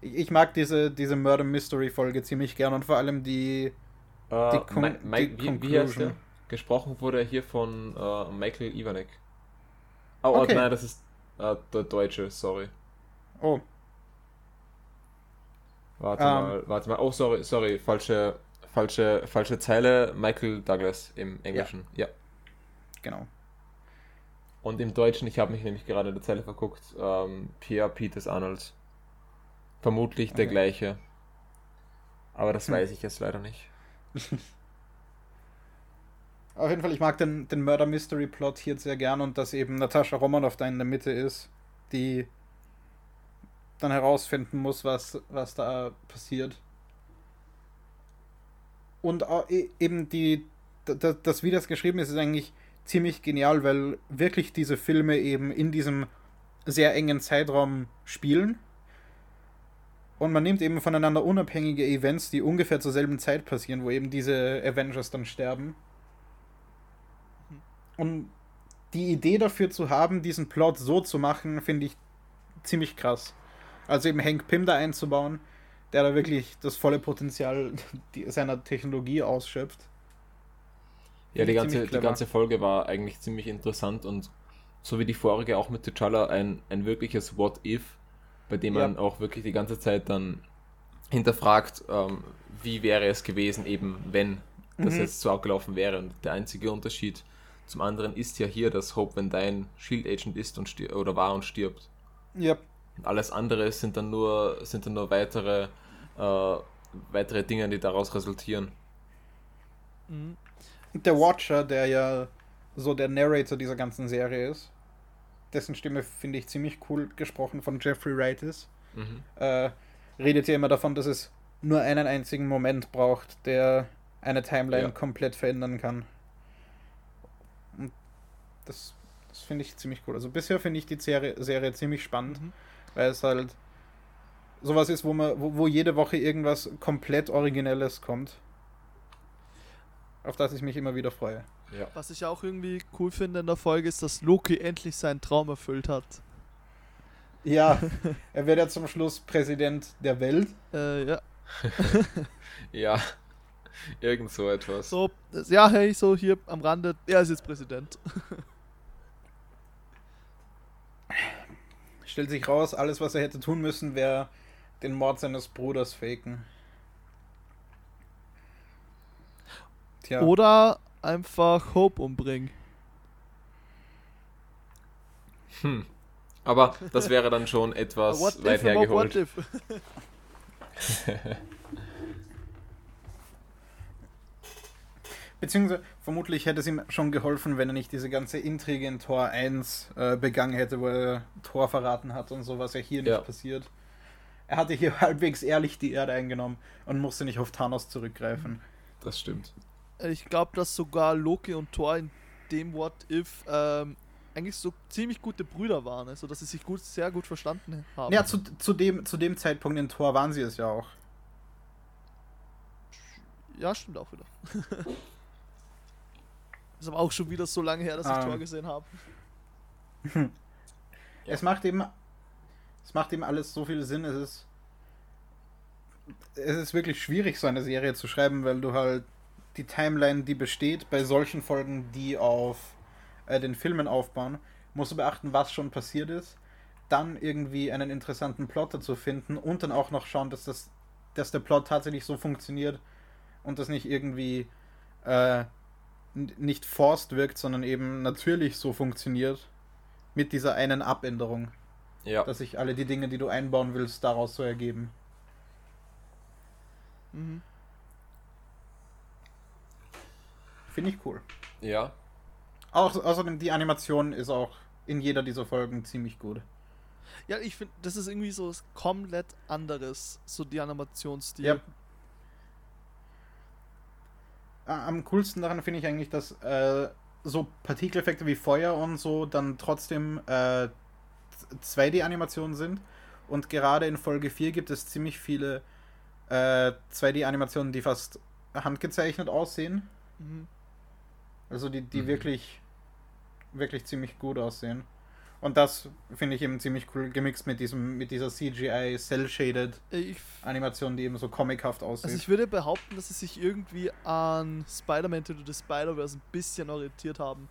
Speaker 2: Ich, ich mag diese, diese Murder Mystery Folge ziemlich gern und vor allem die. die Con-
Speaker 1: Mi- Mi-
Speaker 2: die
Speaker 1: wie, wie heißt
Speaker 2: Conclusion.
Speaker 1: der? Gesprochen wurde er hier von äh, Michael Ivanek. Oh,
Speaker 2: Okay.
Speaker 1: oh, nein, das ist äh, der Deutsche, sorry.
Speaker 2: Oh,
Speaker 1: Warte
Speaker 2: Ähm.
Speaker 1: mal, warte mal. Oh, sorry, sorry, falsche, falsche, falsche Zeile. Michael Douglas im Englischen. Ja.
Speaker 2: genau.
Speaker 1: Und im Deutschen, ich habe mich nämlich gerade in der Zeile verguckt, ähm, Pierre Peters Arnold. Vermutlich der
Speaker 2: Okay.
Speaker 1: gleiche. Aber das
Speaker 2: Hm.
Speaker 1: weiß ich jetzt leider nicht.
Speaker 2: Auf jeden Fall, ich mag den, den Murder Mystery Plot hier sehr gern und dass eben Natascha Romanoff da in der Mitte ist, die dann herausfinden muss, was, was da passiert. Und e- eben die, das, wie das geschrieben ist, ist eigentlich ziemlich genial, weil wirklich diese Filme eben in diesem sehr engen Zeitraum spielen. Und man nimmt eben voneinander unabhängige Events, die ungefähr zur selben Zeit passieren, wo eben diese Avengers dann sterben. Und die Idee dafür zu haben, diesen Plot so zu machen, finde ich ziemlich krass. Also eben Hank Pym da einzubauen, der da wirklich das volle Potenzial seiner Technologie ausschöpft.
Speaker 1: Ja, die ganze, die ganze Folge war eigentlich ziemlich interessant und so wie die vorige auch mit T'Challa ein, ein wirkliches What If, bei dem man
Speaker 2: Ja.
Speaker 1: auch wirklich die ganze Zeit dann hinterfragt, ähm, wie wäre es gewesen, eben wenn das
Speaker 2: Mhm.
Speaker 1: jetzt so abgelaufen wäre. Und der einzige Unterschied zum anderen ist ja hier, dass Hope Van Dyne Shield Agent ist und oder war und stirbt.
Speaker 2: Ja,
Speaker 1: Und alles andere sind dann nur, sind dann nur weitere, äh, weitere Dinge, die daraus resultieren.
Speaker 3: Mhm.
Speaker 2: der Watcher, der ja so der Narrator dieser ganzen Serie ist, dessen Stimme finde ich ziemlich cool gesprochen von Jeffrey Wright ist,
Speaker 1: Mhm.
Speaker 2: äh, redet ja immer davon, dass es nur einen einzigen Moment braucht, der eine Timeline
Speaker 1: Ja.
Speaker 2: komplett verändern kann. Das, das finde ich ziemlich cool. Also bisher finde ich die Serie, Serie ziemlich spannend,
Speaker 3: Mhm.
Speaker 2: weil es halt sowas ist, wo man, wo, wo jede Woche irgendwas komplett Originelles kommt. Auf das ich mich immer wieder freue.
Speaker 1: Ja.
Speaker 3: Was ich auch irgendwie cool finde in der Folge ist, dass Loki endlich seinen Traum erfüllt hat.
Speaker 2: Ja, er wird ja zum Schluss Präsident der Welt.
Speaker 3: Äh, ja.
Speaker 1: Ja, irgend so etwas.
Speaker 3: So, ja, hey, so hier am Rande, er ist jetzt Präsident.
Speaker 2: Stellt sich raus, alles, was er hätte tun müssen, wäre den Mord seines Bruders faken. Tja,
Speaker 3: Oder einfach Hope umbringen.
Speaker 1: Hm. Aber das wäre dann schon etwas
Speaker 3: What
Speaker 1: weit hergeholt.
Speaker 3: what if?
Speaker 2: Beziehungsweise vermutlich hätte es ihm schon geholfen, wenn er nicht diese ganze Intrige in Tor 1 äh, begangen hätte, wo er Tor verraten hat und so, was ja hier
Speaker 1: Ja.
Speaker 2: nicht passiert. Er hatte hier halbwegs ehrlich die Erde eingenommen und musste nicht auf Thanos zurückgreifen.
Speaker 1: Das stimmt.
Speaker 3: Ich glaube, dass sogar Loki und Thor in dem What If ähm, eigentlich so ziemlich gute Brüder waren, also dass sie sich gut, sehr gut verstanden haben.
Speaker 2: Ja, zu, zu, dem, zu dem Zeitpunkt in Tor waren sie es ja auch.
Speaker 3: Ja, stimmt auch wieder. ist aber auch schon wieder so lange her, dass ich
Speaker 2: Ähm.
Speaker 3: Tor gesehen habe.
Speaker 1: Ja.
Speaker 2: Es macht eben, es macht eben alles so viel Sinn. Es ist, es ist wirklich schwierig, so eine Serie zu schreiben, weil du halt die Timeline, die besteht, bei solchen Folgen, die auf äh, den Filmen aufbauen, musst du beachten, was schon passiert ist, dann irgendwie einen interessanten Plot dazu finden und dann auch noch schauen, dass das, dass der Plot tatsächlich so funktioniert und das nicht irgendwie äh, nicht forced wirkt, sondern eben natürlich so funktioniert mit dieser einen Abänderung,
Speaker 1: Ja.
Speaker 2: dass sich alle die Dinge, die du einbauen willst, daraus so ergeben.
Speaker 3: Mhm.
Speaker 2: Finde ich cool.
Speaker 1: Ja.
Speaker 2: Auch, außerdem, die Animation ist auch in jeder dieser Folgen ziemlich gut.
Speaker 3: Ja, ich finde, das ist irgendwie so was komplett anderes, so die Animationsstil.
Speaker 2: Ja. Am coolsten daran finde ich eigentlich, dass äh, so Partikeleffekte wie Feuer und so dann trotzdem äh, 2D-Animationen sind. Und gerade in Folge 4 gibt es ziemlich viele äh, 2D-Animationen, die fast handgezeichnet aussehen.
Speaker 3: Mhm.
Speaker 2: Also die, die
Speaker 1: Mhm.
Speaker 2: wirklich, wirklich ziemlich gut aussehen. Und das finde ich eben ziemlich cool gemixt mit diesem, mit dieser CGI Cell-Shaded
Speaker 3: Äh,
Speaker 2: Animation, die eben so comichaft aussieht.
Speaker 3: also ich würde behaupten, dass sie sich irgendwie an Spider-Man Into the Spider-Verse ein bisschen orientiert haben.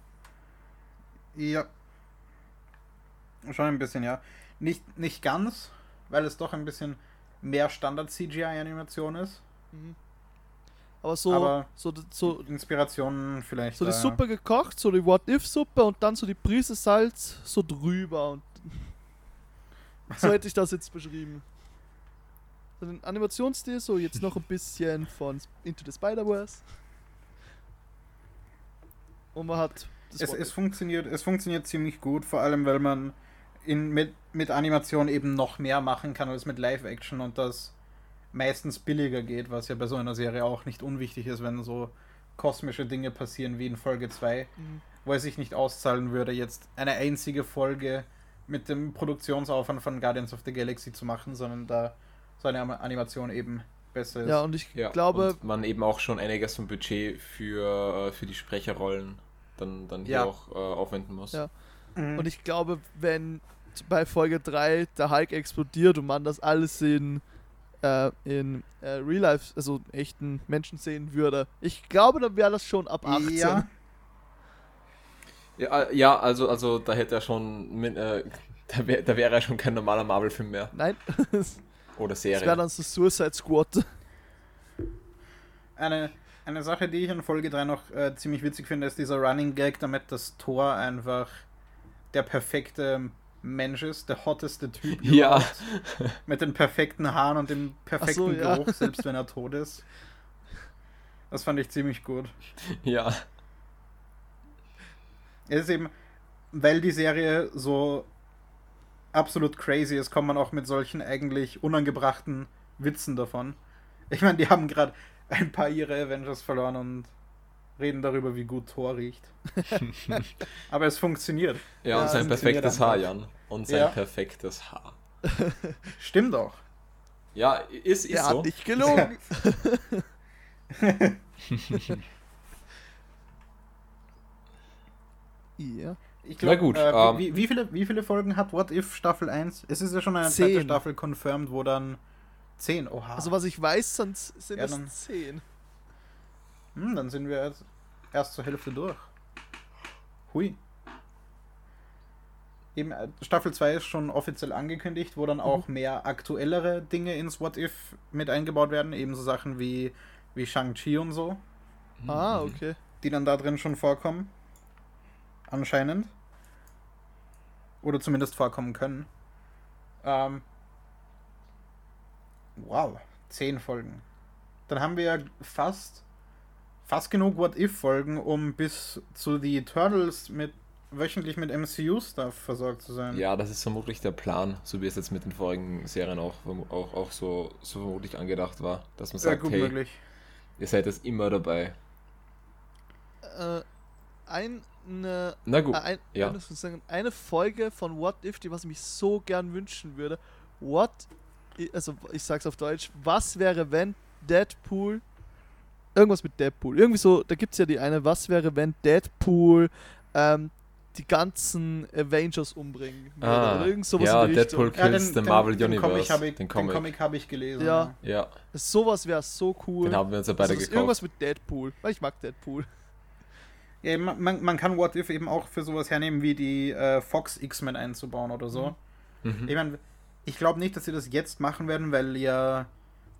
Speaker 2: Ja. Schon ein bisschen, ja. Nicht, nicht ganz, weil es doch ein bisschen mehr Standard-CGI-Animation ist.
Speaker 3: Mhm. Aber so,
Speaker 2: Aber-
Speaker 3: so, so,
Speaker 2: Inspirationen vielleicht.
Speaker 3: so die
Speaker 2: äh,
Speaker 3: Suppe gekocht, so die What-If-Suppe und dann so die Prise Salz so drüber und so hätte ich das jetzt beschrieben. So den Animationsstil, so jetzt noch ein bisschen von Into the Spider-Verse. Und man hat
Speaker 2: Es, es, funktioniert, es funktioniert ziemlich gut, vor allem weil man in, mit, mit Animation eben noch mehr machen kann als mit Live-Action und das meistens billiger geht, was ja bei so einer Serie auch nicht unwichtig ist, wenn so kosmische Dinge passieren wie in Folge 2,
Speaker 3: Mhm.
Speaker 2: wo es sich nicht auszahlen würde, jetzt eine einzige Folge mit dem Produktionsaufwand von Guardians of the Galaxy zu machen, sondern da so eine Animation eben besser ist.
Speaker 3: Ja, und ich
Speaker 1: Ja.
Speaker 3: glaube,
Speaker 1: Und man eben auch schon einiges vom Budget für, äh, für die Sprecherrollen dann, dann hier
Speaker 2: Ja.
Speaker 1: auch äh, aufwenden muss.
Speaker 3: Ja.
Speaker 2: Mhm.
Speaker 3: Und ich glaube, wenn bei Folge 3 der Hulk explodiert und man das alles in, äh, in äh, Real Life, also echten Menschen sehen würde, ich glaube, dann wäre das schon ab 18.
Speaker 2: Ja,
Speaker 1: Ja, äh, ja also, also da hätte er schon, mit, äh, da, wär, da wäre er schon kein normaler Marvel-Film mehr.
Speaker 3: Nein, das
Speaker 1: Oder
Speaker 3: wäre
Speaker 1: Serie.
Speaker 3: dann so Suicide Squad.
Speaker 2: eine, eine Sache, die ich in Folge 3 noch äh, ziemlich witzig finde, ist dieser Running Gag, damit das Tor einfach der perfekte Mensch ist, der hotteste Typ
Speaker 1: Ja.
Speaker 2: überhaupt, mit den perfekten Haaren und dem perfekten
Speaker 3: so, ja.
Speaker 2: Geruch, selbst wenn er tot ist. Das fand ich ziemlich gut.
Speaker 1: Ja.
Speaker 2: Es ist eben, weil die Serie so absolut crazy ist, kommt man auch mit solchen eigentlich unangebrachten Witzen davon. Ich meine, die haben gerade ein paar ihre Avengers verloren und reden darüber, wie gut Thor riecht. Aber es funktioniert.
Speaker 1: Ja,
Speaker 3: Ja,
Speaker 1: und sein
Speaker 2: funktioniert
Speaker 1: perfektes Haar. Jan. Und sein
Speaker 2: Ja.
Speaker 1: perfektes Haar.
Speaker 2: Stimmt auch.
Speaker 1: Ja, ist, ist
Speaker 3: Er
Speaker 1: so.
Speaker 3: hat nicht gelogen. ja.
Speaker 2: Ich
Speaker 1: Na gut,
Speaker 2: äh,
Speaker 1: ähm,
Speaker 2: wie, wie, viele, wie viele Folgen hat What If Staffel 1? Es ist ja schon eine
Speaker 3: Zehn.
Speaker 2: zweite Staffel confirmed, wo dann 10. Oha.
Speaker 3: Also was ich weiß, sind, sind
Speaker 2: Ja,
Speaker 3: es
Speaker 2: dann-
Speaker 3: 10.
Speaker 2: Hm, dann sind wir erst, erst zur Hälfte durch. Hui. Eben, äh, Staffel 2 ist schon offiziell angekündigt, wo dann
Speaker 3: Mhm.
Speaker 2: auch mehr aktuellere Dinge ins What If mit eingebaut werden. Ebenso Sachen wie, wie Shang-Chi und so,
Speaker 3: Ah,
Speaker 1: Mhm.
Speaker 3: okay.
Speaker 2: die dann da drin schon vorkommen. Anscheinend. Oder zumindest vorkommen können. Ähm, wow, 10 Folgen. Dann haben wir ja fast, fast genug What-If-Folgen, um bis zu die Eternals mit wöchentlich mit MCU-Stuff versorgt zu sein.
Speaker 1: Ja, das ist vermutlich der Plan, so wie es jetzt mit den vorigen Serien auch, auch, auch so, so vermutlich angedacht war. Dass man
Speaker 2: Sehr
Speaker 1: sagt,
Speaker 2: gut
Speaker 1: hey,
Speaker 2: möglich.
Speaker 1: ihr seid jetzt immer dabei.
Speaker 3: Äh, ein, eine,
Speaker 1: Na gut,
Speaker 3: äh, ein,
Speaker 1: ja.
Speaker 3: eine, sozusagen eine Folge von What If, die was ich mich so gern wünschen würde. What, also ich sag's auf Deutsch, was wäre, wenn Deadpool irgendwas mit Deadpool. Irgendwie so, da gibt es ja die eine, was wäre, wenn Deadpool ähm, die ganzen Avengers umbringen würde
Speaker 1: Ah,
Speaker 3: oder irgend sowas
Speaker 1: ja,
Speaker 3: in die Richtung.
Speaker 1: Deadpool kills the Marvel
Speaker 2: den
Speaker 1: Universe.
Speaker 2: Comic habe ich,
Speaker 1: den
Speaker 2: den
Speaker 1: Comic.
Speaker 2: Comic habe ich gelesen.
Speaker 3: Ja.
Speaker 1: Ja,
Speaker 3: Sowas wäre so cool.
Speaker 1: den haben wir uns ja beide
Speaker 3: also, das ist
Speaker 1: gekauft.
Speaker 3: irgendwas mit Deadpool, weil ich mag Deadpool.
Speaker 2: Ja, man, man- man kann What If eben auch für sowas hernehmen, wie die äh, Fox X-Men einzubauen oder so.
Speaker 1: Mhm.
Speaker 2: Ich meine, ich glaube nicht, dass sie das jetzt machen werden, weil ja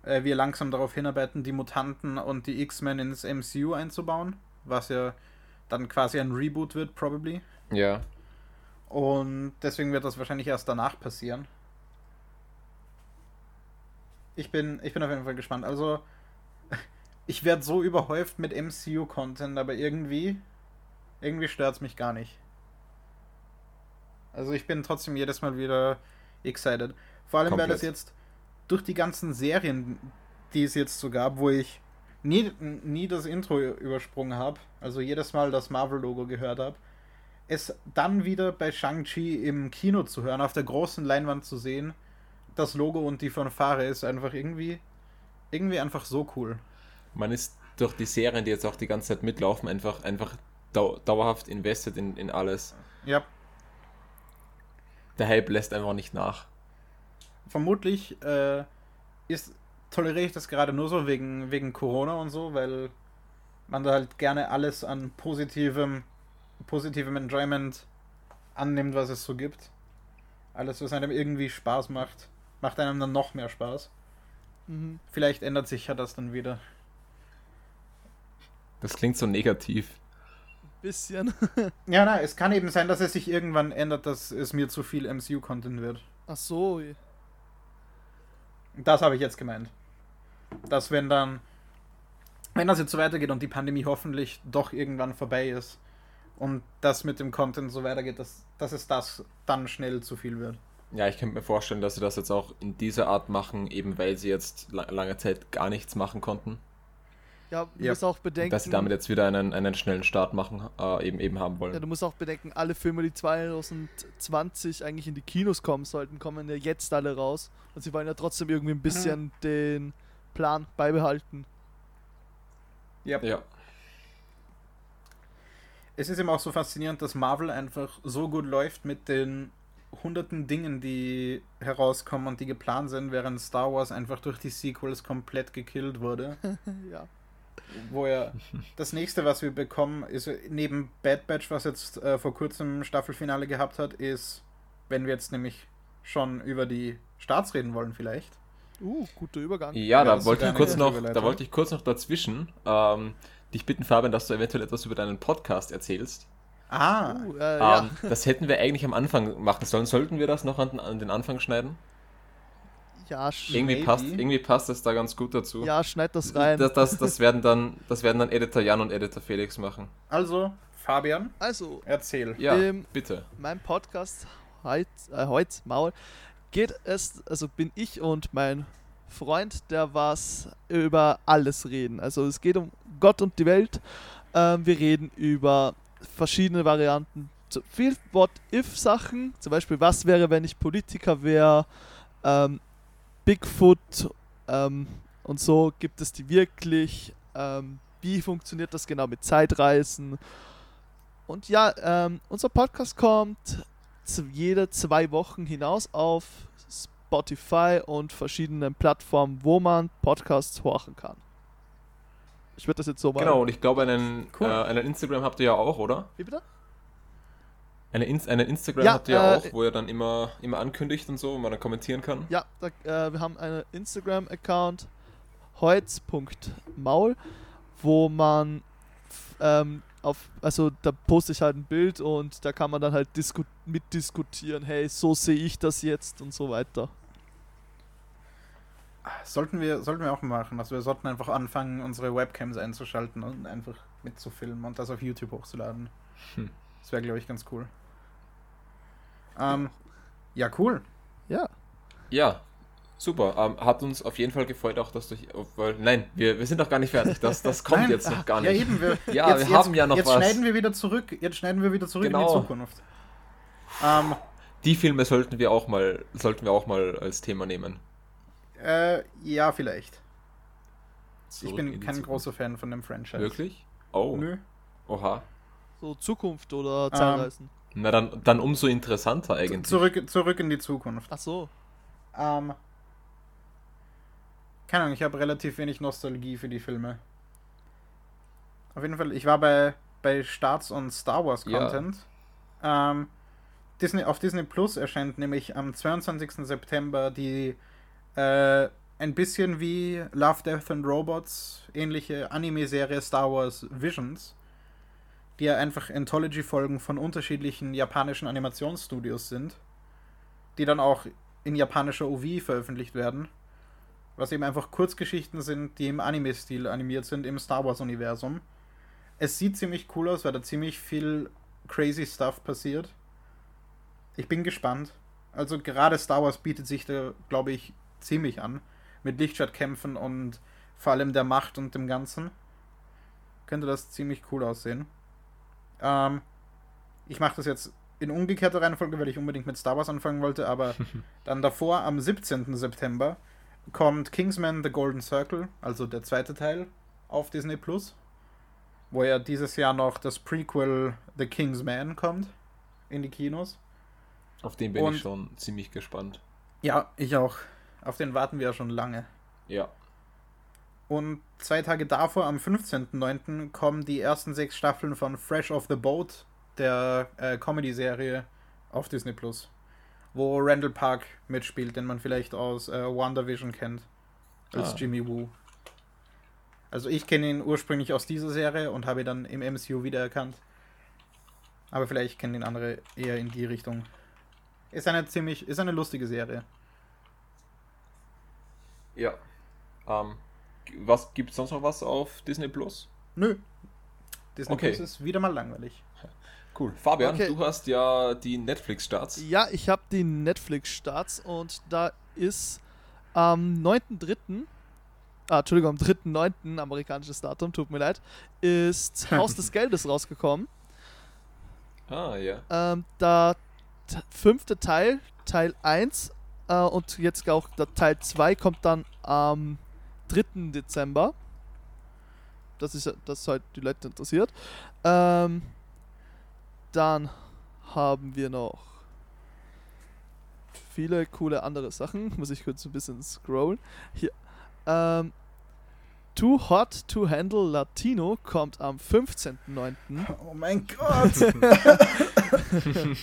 Speaker 2: äh, wir langsam darauf hinarbeiten, die Mutanten und die X-Men ins MCU einzubauen, was ja dann quasi ein Reboot wird, probably.
Speaker 1: Ja,
Speaker 2: Und deswegen wird das wahrscheinlich erst danach passieren. Ich bin, ich bin auf jeden Fall gespannt. Also, ich werde so überhäuft mit MCU-Content, aber irgendwie, irgendwie stört es mich gar nicht. Also, ich bin trotzdem jedes Mal wieder excited. Vor allem, weil
Speaker 1: Komplett.
Speaker 2: das jetzt durch die ganzen Serien, die es jetzt so gab, wo ich nie, nie das Intro übersprungen habe, also jedes Mal das Marvel-Logo gehört habe, es dann wieder bei Shang-Chi im Kino zu hören, auf der großen Leinwand zu sehen, das Logo und die Fanfare ist einfach irgendwie, irgendwie einfach so cool.
Speaker 1: man ist durch die Serien, die jetzt auch die ganze Zeit mitlaufen, einfach, einfach dau dauerhaft invested in, in alles.
Speaker 2: Ja,
Speaker 1: Der Hype lässt einfach nicht nach.
Speaker 2: Vermutlich äh, ist, toleriere ich das gerade nur so wegen, wegen Corona und so, weil man da halt gerne alles an positivem, positivem Enjoyment annimmt, was es so gibt. Alles, was einem irgendwie Spaß macht, macht einem dann noch mehr Spaß.
Speaker 3: Mhm.
Speaker 2: Vielleicht ändert sich ja das dann wieder.
Speaker 1: Das klingt so negativ.
Speaker 3: Bisschen.
Speaker 2: Ja, na, es kann eben sein, dass es sich irgendwann ändert, dass es mir zu viel MCU-Content wird.
Speaker 3: Ach so.
Speaker 2: Das habe ich jetzt gemeint. Dass wenn dann, wenn das jetzt so weitergeht und die Pandemie hoffentlich doch irgendwann vorbei ist und das mit dem Content so weitergeht, dass, dass es das dann schnell zu viel wird.
Speaker 1: Ja, ich könnte mir vorstellen, dass sie das jetzt auch in dieser Art machen, eben weil sie jetzt la lange Zeit gar nichts machen konnten.
Speaker 3: Ja, du
Speaker 2: Ja.
Speaker 3: musst auch bedenken.
Speaker 1: Dass sie damit jetzt wieder einen, einen schnellen Start machen, äh, eben, eben haben wollen.
Speaker 3: Ja, du musst auch bedenken, alle Filme, die 2020 eigentlich in die Kinos kommen sollten, kommen ja jetzt alle raus. Und sie wollen ja trotzdem irgendwie ein bisschen den Plan beibehalten.
Speaker 2: Ja.
Speaker 1: ja.
Speaker 2: Es ist eben auch so faszinierend, dass Marvel einfach so gut läuft mit den hunderten Dingen, die herauskommen und die geplant sind, während Star Wars einfach durch die Sequels komplett gekillt wurde.
Speaker 3: ja.
Speaker 2: Wo ja das nächste, was wir bekommen, ist neben Bad Batch, was jetzt äh, vor kurzem Staffelfinale gehabt hat, ist, wenn wir jetzt nämlich schon über die Starts reden wollen, vielleicht.
Speaker 3: Uh, guter Übergang.
Speaker 1: Ja,
Speaker 2: Ja,
Speaker 1: da wollte ich kurz noch, da wollte ich kurz noch dazwischen ähm, dich bitten, Fabian, dass du eventuell etwas über deinen Podcast erzählst.
Speaker 2: Ah,
Speaker 3: Uh, äh, ja.
Speaker 1: Ähm, das hätten wir eigentlich am Anfang machen sollen. Sollten wir das noch an, an den Anfang schneiden?
Speaker 3: Ja,
Speaker 1: Irgendwie
Speaker 2: Maybe.
Speaker 1: passt, irgendwie passt das da ganz gut dazu.
Speaker 3: ja, schneid das rein.
Speaker 1: Das, das, das, werden dann, das werden dann Editor Jan und Editor Felix machen.
Speaker 2: also, Fabian,
Speaker 3: Also,
Speaker 2: erzähl.
Speaker 1: Ja,
Speaker 3: Ähm,
Speaker 1: bitte.
Speaker 3: mein Podcast heut, äh, heut Maul geht es, also bin ich und mein Freund, der was über alles reden. Also es geht um Gott und die Welt. Ähm, wir reden über verschiedene Varianten. Viel What-If-Sachen. Zum Beispiel, was wäre, wenn ich Politiker wäre? Ähm, Bigfoot ähm, und so gibt es die wirklich. Ähm, wie funktioniert das genau mit Zeitreisen? Und ja, ähm, unser Podcast kommt jede zwei Wochen hinaus auf Spotify und verschiedenen Plattformen, wo man Podcasts horchen kann. Ich würde das jetzt so mal.
Speaker 1: Genau, und ich glaube, einen,
Speaker 2: Cool.
Speaker 1: äh, einen Instagram habt ihr ja auch, oder?
Speaker 3: Wie bitte?
Speaker 1: Eine In einen Instagram
Speaker 3: Ja,
Speaker 1: habt ihr ja
Speaker 3: äh,
Speaker 1: auch, wo ihr dann immer, immer ankündigt und so, wo man dann kommentieren kann.
Speaker 3: Ja, da, äh, wir haben einen Instagram-Account, heutz.maul, wo man ähm, auf, also da poste ich halt ein Bild und da kann man dann halt disku mitdiskutieren, hey, so sehe ich das jetzt und so weiter.
Speaker 2: Sollten wir, sollten wir auch machen. Also wir sollten einfach anfangen, unsere Webcams einzuschalten und einfach mitzufilmen und das auf YouTube hochzuladen.
Speaker 1: Hm.
Speaker 2: Das wäre, glaube ich, ganz cool. Ähm, ja, cool.
Speaker 3: Ja.
Speaker 1: Ja, super. Ähm, hat uns auf jeden Fall gefreut, auch dass du. Weil, nein, wir, wir sind noch gar nicht fertig. Das, das kommt
Speaker 2: Nein.
Speaker 1: jetzt noch gar
Speaker 2: Ja,
Speaker 1: nicht.
Speaker 2: eben. Wir,
Speaker 1: Ja, wir haben ja noch
Speaker 2: jetzt
Speaker 1: was.
Speaker 2: schneiden wir wieder zurück. Jetzt schneiden wir wieder zurück in
Speaker 1: Genau.
Speaker 2: die Zukunft. Ähm,
Speaker 1: Die Filme sollten wir auch mal, sollten wir auch mal als Thema nehmen.
Speaker 2: äh, ja, vielleicht. Ich
Speaker 1: Zurück
Speaker 2: bin
Speaker 1: in die
Speaker 2: kein
Speaker 1: Zukunft.
Speaker 2: großer Fan von dem Franchise.
Speaker 1: Wirklich? Oh.
Speaker 2: Nö.
Speaker 1: Oha.
Speaker 3: So Zukunft oder
Speaker 2: Ähm,
Speaker 3: Zeitreisen.
Speaker 1: Na dann, dann umso interessanter eigentlich.
Speaker 2: Zurück, zurück in die Zukunft.
Speaker 3: Ach so.
Speaker 2: Ähm, keine Ahnung, ich habe relativ wenig Nostalgie für die Filme. Auf jeden Fall, ich war bei, bei Starts und Star Wars
Speaker 1: Ja.
Speaker 2: Content. Ähm, Disney, auf Disney Plus erscheint nämlich am 22. September die äh, ein bisschen wie Love, Death and Robots ähnliche Anime-Serie Star Wars Visions, die ja einfach Anthology-Folgen von unterschiedlichen japanischen Animationsstudios sind, die dann auch in japanischer OV veröffentlicht werden. Was eben einfach Kurzgeschichten sind, die im Anime-Stil animiert sind im Star Wars-Universum. Es sieht ziemlich cool aus, weil da ziemlich viel crazy Stuff passiert. Ich bin gespannt. Also gerade Star Wars bietet sich da, glaube ich, ziemlich an. Mit Lichtschwertkämpfen und vor allem der Macht und dem Ganzen. Könnte das ziemlich cool aussehen. Ähm, ich mache das jetzt in umgekehrter Reihenfolge, weil ich unbedingt mit Star Wars anfangen wollte, aber dann davor, am 17. September, kommt Kingsman The Golden Circle, also der zweite Teil, auf Disney Plus. Wo ja dieses Jahr noch das Prequel The Kingsman kommt in die Kinos.
Speaker 1: Auf den bin
Speaker 2: Und-
Speaker 1: ich schon ziemlich gespannt.
Speaker 2: Ja, ich auch. Auf den warten wir ja schon lange.
Speaker 1: Ja.
Speaker 2: Und zwei Tage davor, am 15.09., kommen die ersten sechs Staffeln von Fresh Off the Boat, der äh, Comedy-Serie auf Disney Plus. Wo Randall Park mitspielt, den man vielleicht aus äh, WandaVision kennt. Als
Speaker 1: Ah.
Speaker 2: Jimmy Woo. Also ich kenne ihn ursprünglich aus dieser Serie und habe ihn dann im MCU wiedererkannt. Aber vielleicht kennen ihn andere eher in die Richtung. Ist eine ziemlich, ist eine lustige Serie.
Speaker 1: Ja. Ähm, was gibt sonst noch was auf Disney Plus?
Speaker 2: Nö. Disney
Speaker 1: Okay.
Speaker 2: Plus ist wieder mal langweilig.
Speaker 1: Cool. Fabian,
Speaker 3: Okay.
Speaker 1: du hast ja die Netflix-Starts.
Speaker 3: Ja, ich habe die Netflix-Starts und da ist am 9.3., ah, Entschuldigung, am 3.9., amerikanisches Datum, tut mir leid, ist Haus des Geldes rausgekommen.
Speaker 1: Ah, ja.
Speaker 3: Ähm, der t- fünfte Teil, Teil 1 äh, und jetzt auch der Teil 2 kommt dann am 3. Dezember. Das ist das halt die Leute interessiert. Ähm, dann haben wir noch viele coole andere Sachen. Muss ich kurz ein bisschen scrollen. Hier. Ähm, Too Hot to Handle Latino kommt am 15.09.
Speaker 2: Oh mein Gott!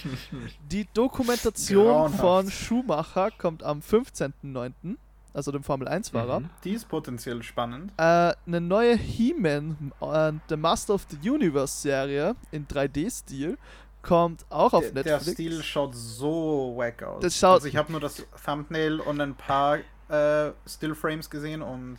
Speaker 3: Die Dokumentation
Speaker 2: Grauenhaft.
Speaker 3: von Schumacher kommt am 15.09., also dem Formel 1-Fahrer.
Speaker 1: Mhm.
Speaker 2: Die ist potenziell spannend.
Speaker 3: Äh, eine neue He-Man äh, The Master of the Universe Serie in 3D-Stil kommt auch auf
Speaker 2: Der, der
Speaker 3: Netflix.
Speaker 2: Stil schaut so wack aus.
Speaker 3: Das schaut-
Speaker 2: also ich habe nur das Thumbnail und ein paar äh, Stillframes gesehen und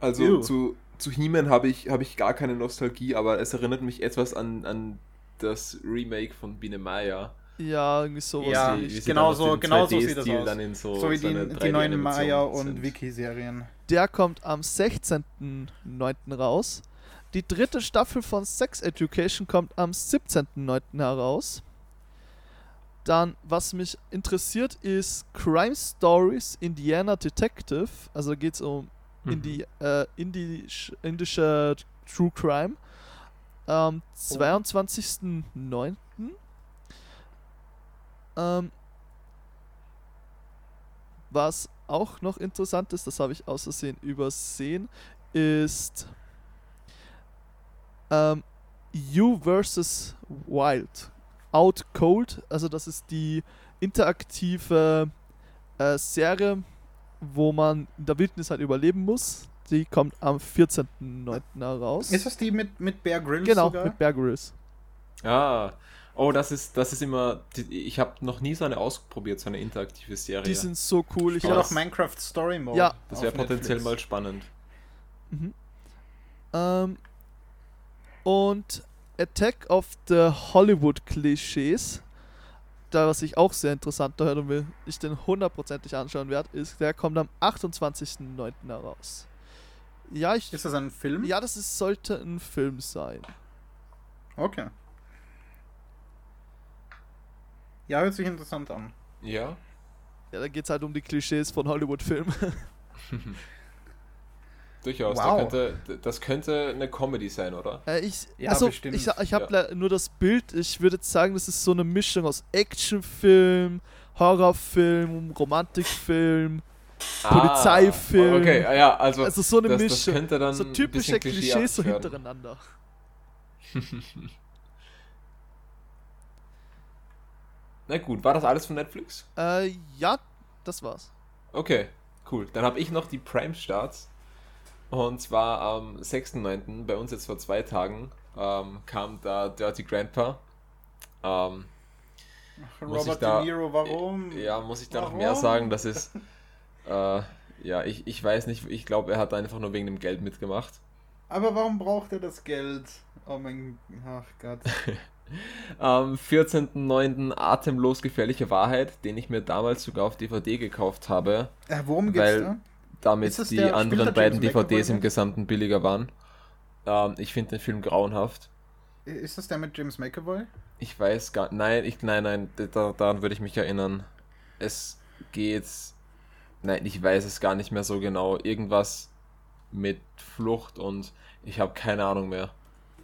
Speaker 1: Also
Speaker 2: Ew.
Speaker 1: zu, zu He-Man habe ich, hab ich gar keine Nostalgie, aber es erinnert mich etwas an, an das Remake von Biene Maya.
Speaker 3: Ja, irgendwie sowas.
Speaker 2: Ja,
Speaker 3: wie-
Speaker 1: Wie sie
Speaker 2: genau so- genau so sieht das
Speaker 1: 2D-Stil
Speaker 2: aus.
Speaker 1: Dann in so,
Speaker 2: so wie die, die neuen
Speaker 1: 3D-Animationen
Speaker 2: Maya und. Wiki-Serien.
Speaker 3: Der kommt am 16.09. raus. Die dritte Staffel von Sex Education kommt am 17.09. heraus. Dann, was mich interessiert, ist Crime Stories Indiana Detective. Also geht es um
Speaker 1: Mhm.
Speaker 3: Indi äh, indisch, indische True Crime. Am 22.09. Ähm, was auch noch interessant ist, das habe ich aus Versehen übersehen, ist ähm, You vs. Wild. Out Cold, also das ist die interaktive äh, Serie, wo man in der Wildnis halt überleben muss. Die kommt am 14.09. heraus.
Speaker 2: Ist das die mit, mit Bear Grylls
Speaker 3: genau,
Speaker 2: sogar?
Speaker 3: mit Bear Grylls.
Speaker 1: Ah. Oh, das ist, das ist immer. die- Ich habe noch nie so eine ausprobiert, so eine interaktive Serie.
Speaker 3: Die sind so cool. Ich
Speaker 2: habe auch Minecraft Story Mode.
Speaker 3: Ja.
Speaker 1: das wäre potenziell
Speaker 2: Netflix.
Speaker 1: mal spannend.
Speaker 3: Mhm. Ähm, und Attack of the Hollywood Klischees, da was ich auch sehr interessant da hören und will, ich den hundertprozentig anschauen werde, ist, der kommt am 28.09. heraus. Ja, ich.
Speaker 2: Ist das ein Film?
Speaker 3: Ja, das ist, sollte ein Film sein.
Speaker 2: Okay. Ja, hört sich interessant an.
Speaker 1: Ja.
Speaker 3: Ja, da geht es halt um die Klischees von Hollywood-Filmen.
Speaker 1: Durchaus.
Speaker 2: Wow.
Speaker 1: Da könnte, das könnte eine Comedy sein, oder?
Speaker 3: Äh, ich,
Speaker 2: Ja,
Speaker 3: also,
Speaker 2: bestimmt.
Speaker 3: ich, ich habe nur das Bild. Ich würde jetzt sagen, das ist so eine Mischung aus Actionfilm, Horrorfilm, Romantikfilm, Polizeifilm.
Speaker 1: Ah, Okay, ja, also,
Speaker 3: Also so eine
Speaker 1: das, das
Speaker 3: Mischung.
Speaker 1: könnte dann
Speaker 3: so
Speaker 1: ein
Speaker 3: typische Klischees so hintereinander.
Speaker 1: Na gut, war das alles von Netflix?
Speaker 3: Äh, ja, das war's.
Speaker 1: Okay, cool. Dann habe ich noch die Prime-Starts. Und zwar am 6.9., bei uns jetzt vor zwei Tagen, ähm, kam da Dirty Grandpa. Ähm, Muss ich
Speaker 2: Robert
Speaker 1: da-
Speaker 2: De Niro, warum?
Speaker 1: ja, muss ich da noch
Speaker 2: Warum?
Speaker 1: mehr sagen? Das ist, äh, ja, ich, ich weiß nicht, ich glaube, er hat einfach nur wegen dem Geld mitgemacht.
Speaker 2: Aber warum braucht er das Geld? Oh mein ach Gott.
Speaker 1: Am 14.9. Atemlos gefährliche Wahrheit, den ich mir damals sogar auf DVD gekauft habe,
Speaker 2: Äh, worum geht's
Speaker 1: Weil-
Speaker 2: da?
Speaker 1: damit die anderen beiden DVDs im? Gesamten billiger waren. Ähm, ich finde den Film grauenhaft.
Speaker 2: Ist das der mit James McAvoy?
Speaker 1: Ich weiß gar nein, ich nein, nein, da, daran würde ich mich erinnern. Es geht nein, ich weiß es gar nicht mehr so genau. Irgendwas mit Flucht und ich habe keine Ahnung mehr.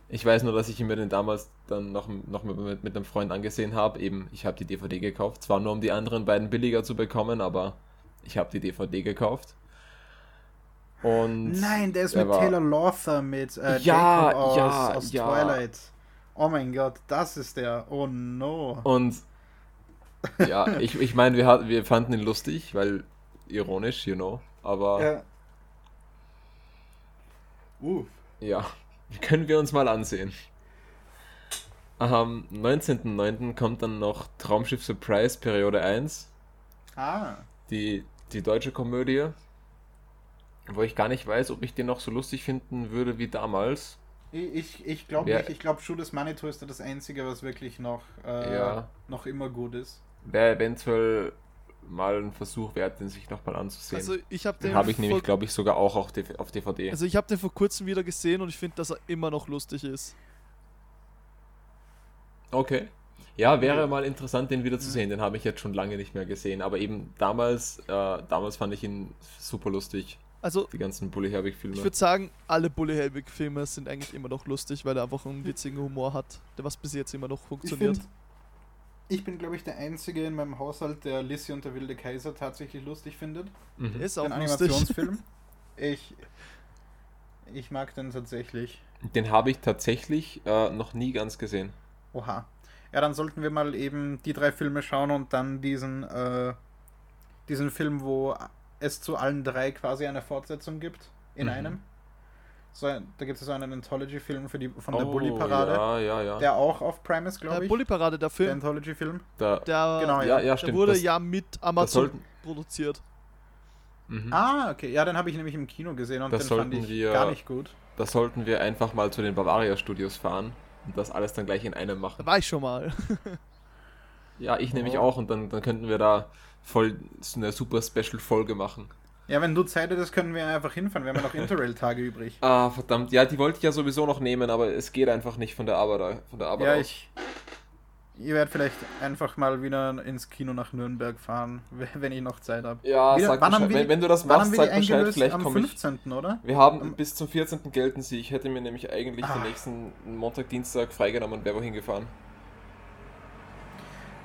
Speaker 1: Ich weiß nur, dass ich mir den damals dann noch, noch mit, mit, einem Freund angesehen habe. Eben, ich habe die DVD gekauft. Zwar nur um die anderen beiden billiger zu bekommen, aber ich habe die DVD gekauft. Und
Speaker 2: Nein, der ist
Speaker 1: der
Speaker 2: mit
Speaker 1: war-
Speaker 2: Taylor Lauther mit äh,
Speaker 1: Ja,
Speaker 2: Jacob aus,
Speaker 1: ja,
Speaker 2: aus
Speaker 1: ja.
Speaker 2: Twilight. Oh mein Gott, das ist der. Oh no.
Speaker 1: Und ja, ich, ich meine, wir, hat- wir fanden ihn lustig, weil ironisch, you know. Aber ja.
Speaker 2: Ja.
Speaker 1: Können wir uns mal ansehen. Am 19.09. kommt dann noch Traumschiff Surprise Periode 1,
Speaker 2: Ah.
Speaker 1: die, die deutsche Komödie, wo ich gar nicht weiß, ob ich den noch so lustig finden würde wie damals.
Speaker 2: Ich, ich, glaube nicht. Ich glaube, Schuh des Manitou ist da das Einzige, was wirklich noch, äh,
Speaker 1: Ja.
Speaker 2: noch immer gut ist.
Speaker 1: Wäre eventuell mal ein Versuch wert, den sich nochmal anzusehen.
Speaker 3: Also ich habe den,
Speaker 1: den habe ich nämlich, glaube ich, sogar auch auf DV- auf DVD.
Speaker 3: also ich habe den vor kurzem wieder gesehen und ich finde, dass er immer noch lustig ist.
Speaker 1: Okay. Ja, wäre
Speaker 2: Okay.
Speaker 1: mal interessant, den wieder zu
Speaker 2: Mhm.
Speaker 1: sehen. Den habe ich jetzt schon lange nicht mehr gesehen. Aber eben damals, äh, damals fand ich ihn super lustig.
Speaker 3: Also
Speaker 1: Die ganzen Bully Herbig-Filme.
Speaker 3: ich würde sagen, alle Bully Helbig Filme sind eigentlich immer noch lustig, weil er einfach einen witzigen Humor hat, der was bis jetzt immer noch funktioniert.
Speaker 2: Ich bin, glaube ich, der Einzige in meinem Haushalt, der Lissy und der wilde Kaiser tatsächlich lustig findet.
Speaker 1: Mhm.
Speaker 3: Ist auch
Speaker 2: Den
Speaker 3: lustig.
Speaker 2: Animationsfilm. ich, ich mag den tatsächlich.
Speaker 1: Den habe ich tatsächlich äh, noch nie ganz gesehen.
Speaker 2: Oha. Ja, dann sollten wir mal eben die drei Filme schauen und dann diesen, äh, diesen Film, wo es zu allen drei quasi eine Fortsetzung gibt, in
Speaker 1: Mhm.
Speaker 2: einem. So, da gibt es so einen Anthology-Film für die, von der
Speaker 1: Oh,
Speaker 2: Bully-Parade,
Speaker 1: Ja, ja, ja.
Speaker 2: der auch auf Prime ist, glaube ich.
Speaker 3: Bully Parade, der
Speaker 2: der
Speaker 3: Film,
Speaker 2: Anthology-Film.
Speaker 1: da,
Speaker 3: der,
Speaker 2: Genau,
Speaker 1: ja, ja,
Speaker 3: der
Speaker 1: stimmt.
Speaker 3: wurde
Speaker 1: das,
Speaker 3: ja mit
Speaker 1: das
Speaker 3: Amazon
Speaker 1: sollten,
Speaker 3: produziert.
Speaker 1: mhm.
Speaker 2: Ah, okay. Ja, den habe ich nämlich im Kino gesehen und
Speaker 1: Das
Speaker 2: den fand
Speaker 1: sollten
Speaker 2: ich
Speaker 1: wir-
Speaker 2: gar nicht gut.
Speaker 1: da sollten wir einfach mal zu den Bavaria Studios fahren und das alles dann gleich in einem machen.
Speaker 3: Da war ich schon mal.
Speaker 1: Ja, ich nämlich
Speaker 2: Oh.
Speaker 1: auch und dann, dann könnten wir da voll so eine super Special-Folge machen.
Speaker 2: Ja, wenn du Zeit hättest, können wir einfach hinfahren. Wir haben ja noch Interrail-Tage übrig.
Speaker 1: Ah, verdammt. Ja, die wollte ich ja sowieso noch nehmen, aber es geht einfach nicht von der Arbeit, von der Arbeit
Speaker 2: Ja,
Speaker 1: aus.
Speaker 2: ich. Ihr werdet vielleicht einfach mal wieder ins Kino nach Nürnberg fahren, wenn ich noch Zeit habe.
Speaker 1: Ja,
Speaker 2: Wieder-
Speaker 1: sag Bescheid.
Speaker 2: wir
Speaker 1: wenn, wenn du das machst, sag Bescheid, vielleicht
Speaker 2: Am
Speaker 1: komme ich.
Speaker 2: 15., oder?
Speaker 1: Wir haben
Speaker 2: Am-
Speaker 1: bis zum 14. gelten sie. Ich hätte mir nämlich eigentlich
Speaker 2: Ah.
Speaker 1: den nächsten Montag, Dienstag freigenommen und wäre wohin gefahren.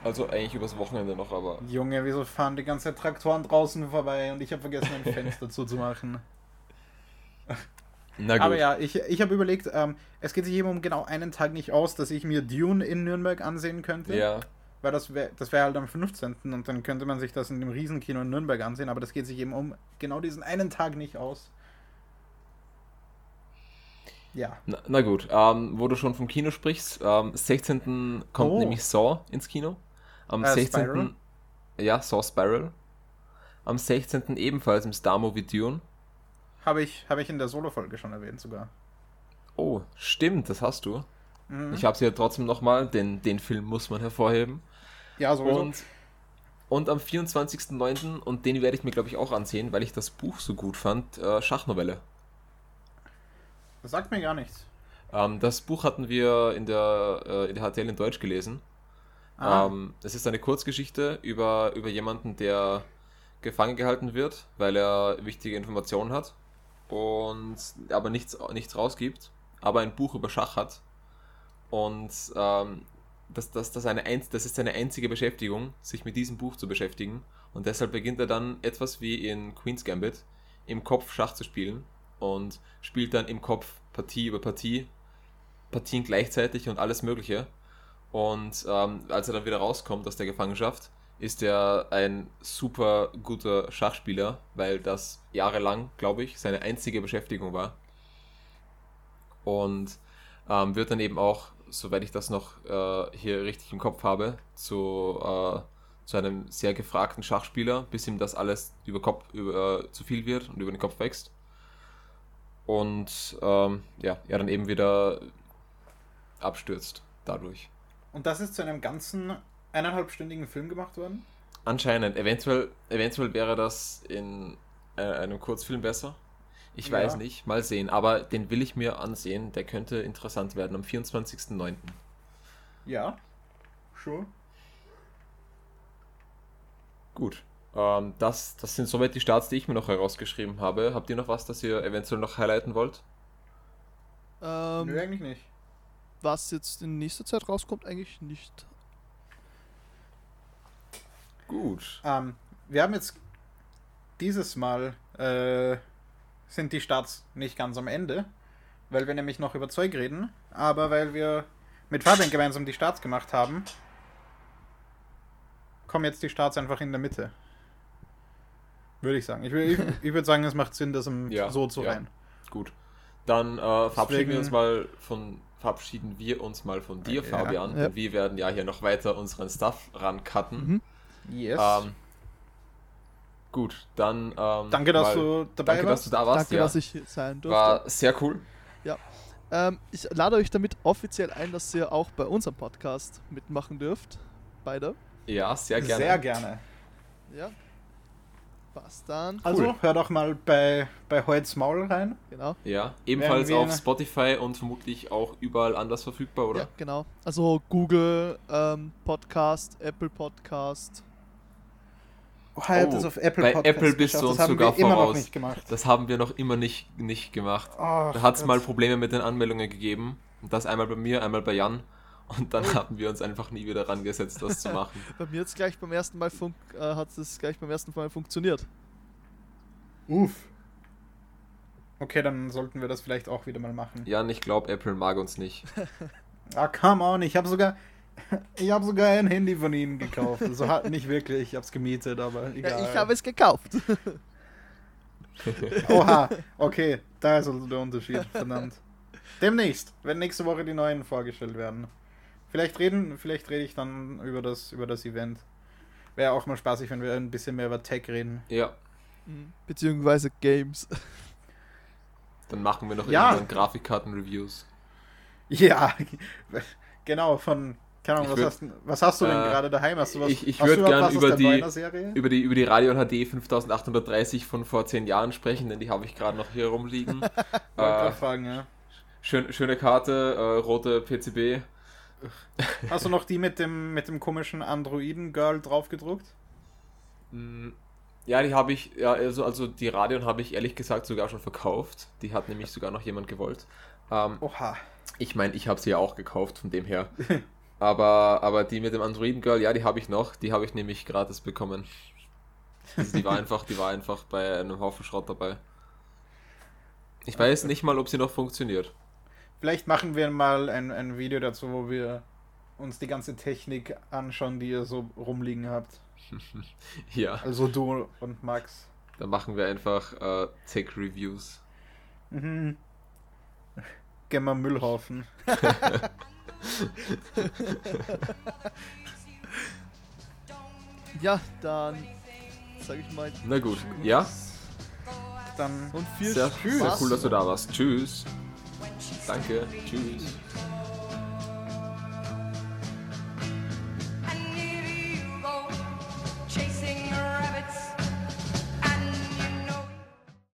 Speaker 1: Also eigentlich übers Wochenende noch, aber.
Speaker 2: Junge, wieso fahren die ganze Zeit Traktoren draußen vorbei und ich habe vergessen, ein Fenster zuzumachen.
Speaker 1: Na gut.
Speaker 2: Aber ja, ich, ich habe überlegt, ähm, es geht sich eben um genau einen Tag nicht aus, dass ich mir Dune in Nürnberg ansehen könnte.
Speaker 1: Ja.
Speaker 2: Weil das wäre das wär halt am 15. und dann könnte man sich das in dem Riesenkino in Nürnberg ansehen, aber das geht sich eben um genau diesen einen Tag nicht aus. Ja.
Speaker 1: Na, na gut, ähm, wo du schon vom Kino sprichst, ähm, 16. kommt
Speaker 2: Oh.
Speaker 1: nämlich Saw ins Kino. Am
Speaker 2: Äh,
Speaker 1: 16.
Speaker 2: Spiral?
Speaker 1: Ja, Saw Spiral. Am 16. ebenfalls im Star Movie Dune.
Speaker 2: Habe ich, hab ich in der Solo-Folge schon erwähnt sogar.
Speaker 1: Oh, stimmt, das hast du.
Speaker 2: Mhm.
Speaker 1: Ich habe sie ja trotzdem nochmal, denn den Film muss man hervorheben.
Speaker 2: ja, sowieso.
Speaker 1: Und, und am 24.09. und den werde ich mir, glaube ich, auch ansehen, weil ich das Buch so gut fand, äh, Schachnovelle.
Speaker 2: Das sagt mir gar nichts.
Speaker 1: Ähm, das Buch hatten wir in der, äh, in der HTL in Deutsch gelesen.
Speaker 2: Ah,
Speaker 1: Ähm, es ist eine Kurzgeschichte über, über jemanden, der gefangen gehalten wird, weil er wichtige Informationen hat. und aber nichts, nichts rausgibt, aber ein Buch über Schach hat. Und ähm, das, das, das, eine, das ist seine einzige Beschäftigung, sich mit diesem Buch zu beschäftigen. Und deshalb beginnt er dann etwas wie in Queen's Gambit im Kopf Schach zu spielen und spielt dann im Kopf Partie über Partie, Partien gleichzeitig und alles Mögliche. Und ähm, als er dann wieder rauskommt aus der Gefangenschaft, ist er ein super guter Schachspieler, weil das jahrelang, glaube ich, seine einzige Beschäftigung war. Und ähm, wird dann eben auch, soweit ich das noch äh, hier richtig im Kopf habe, zu, äh, zu einem sehr gefragten Schachspieler, bis ihm das alles über Kopf über, äh, zu viel wird und über den Kopf wächst. Und ähm, ja, er dann eben wieder abstürzt dadurch.
Speaker 2: Und das ist zu einem ganzen eineinhalbstündigen Film gemacht worden?
Speaker 1: Anscheinend. Eventuell, eventuell wäre das in äh, einem Kurzfilm besser. Ich ja. weiß nicht, mal sehen. Aber den will ich mir ansehen. Der könnte interessant werden am 24.09.
Speaker 2: Ja, sure.
Speaker 1: Gut. Ähm, das, das sind soweit die Starts, die ich mir noch herausgeschrieben habe. Habt ihr noch was, das ihr eventuell noch highlighten wollt?
Speaker 2: Ähm, Nö, eigentlich nicht.
Speaker 3: Was jetzt in nächster Zeit rauskommt, eigentlich nicht.
Speaker 1: Gut.
Speaker 2: Ähm, wir haben jetzt dieses Mal äh, sind die Starts nicht ganz am Ende, weil wir nämlich noch über Zeug reden, aber weil wir mit Fabian gemeinsam die Starts gemacht haben, kommen jetzt die Starts einfach in der Mitte. Würde ich sagen. Ich, ich, ich würde sagen, es macht Sinn, das ja, so zu ja. rein.
Speaker 1: Gut. Dann äh, verabschieden wir uns mal von verabschieden wir uns mal von dir, Fabian. Ja. Wir werden ja hier noch weiter unseren Stuff rancutten. Mhm.
Speaker 2: Yes.
Speaker 1: Ähm, gut, dann. Ähm,
Speaker 2: danke, dass du dabei
Speaker 1: danke,
Speaker 2: warst.
Speaker 1: dass du da warst.
Speaker 3: Danke, ja. dass ich sein durfte.
Speaker 1: War sehr cool.
Speaker 3: Ja. Ähm, ich lade euch damit offiziell ein, dass ihr auch bei unserem Podcast mitmachen dürft. Beide.
Speaker 1: Ja, sehr gerne.
Speaker 2: Sehr gerne.
Speaker 3: Ja. Passt dann.
Speaker 2: Also cool. hör doch mal bei, bei Holz Maul rein.
Speaker 3: Genau.
Speaker 1: Ja, ebenfalls auf Spotify und vermutlich auch überall anders verfügbar, oder? Ja,
Speaker 3: genau. Also Google ähm, Podcast, Apple Podcast.
Speaker 2: Oh, halt oh, das auf Apple
Speaker 1: bei Podcast Apple bist du uns sogar voraus. Das haben wir noch immer nicht, nicht gemacht. Oh, da hat es mal Probleme mit den Anmeldungen gegeben. Und das einmal bei mir, einmal bei Jan. Und dann haben wir uns einfach nie wieder rangesetzt, das zu machen.
Speaker 3: bei mir hat's gleich beim ersten Mal fun äh, hat es gleich beim ersten Mal funktioniert.
Speaker 2: Uff. Okay, dann sollten wir das vielleicht auch wieder mal machen.
Speaker 1: Jan, ich glaube, Apple mag uns nicht.
Speaker 2: ah, come on, ich habe sogar ich habe sogar ein Handy von ihnen gekauft. Also halt nicht wirklich, ich habe es gemietet, aber egal.
Speaker 3: Ja, ich habe es gekauft.
Speaker 2: Oha, okay, da ist also der Unterschied, verdammt. Demnächst, wenn nächste Woche die neuen vorgestellt werden. Vielleicht reden, vielleicht rede ich dann über das, über das Event. Wäre auch mal spaßig, wenn wir ein bisschen mehr über Tech reden.
Speaker 1: Ja.
Speaker 3: Mhm. Beziehungsweise Games.
Speaker 1: Dann machen wir noch ja. irgendwann Grafikkarten-Reviews.
Speaker 2: Ja, genau, von keine Ahnung, was, würd, hast, was, hast, du denn äh, gerade daheim? Hast du was,
Speaker 1: ich ich würde gerne über die, über, die, über die Radeon HD 5830 von vor zehn Jahren sprechen, denn die habe ich gerade noch hier rumliegen.
Speaker 2: äh, fragen, ja.
Speaker 1: Schön, schöne Karte, äh, rote PCB.
Speaker 2: Hast du noch die mit dem, mit dem komischen Androiden-Girl draufgedruckt?
Speaker 1: Mm, ja, die habe ich, ja, also, also die Radeon habe ich ehrlich gesagt sogar schon verkauft. Die hat nämlich sogar noch jemand gewollt. Ähm,
Speaker 2: Oha.
Speaker 1: Ich meine, ich habe sie ja auch gekauft, von dem her. Aber, aber die mit dem Androiden Girl, ja, die habe ich noch. Die habe ich nämlich gratis bekommen. Also die war einfach, die war einfach bei einem Haufen Schrott dabei. Ich weiß nicht mal, ob sie noch funktioniert.
Speaker 2: Vielleicht machen wir mal ein, ein Video dazu, wo wir uns die ganze Technik anschauen, die ihr so rumliegen habt.
Speaker 1: ja.
Speaker 2: Also du und Max.
Speaker 1: Dann machen wir einfach äh, Tech-Reviews.
Speaker 2: Mhm. Gehen wir Müllhaufen.
Speaker 3: ja, dann sag ich mal.
Speaker 1: Na gut, ja?
Speaker 2: Dann
Speaker 3: und viel
Speaker 1: sehr, Sehr cool, dass du da warst. Tschüss. Danke. Tschüss.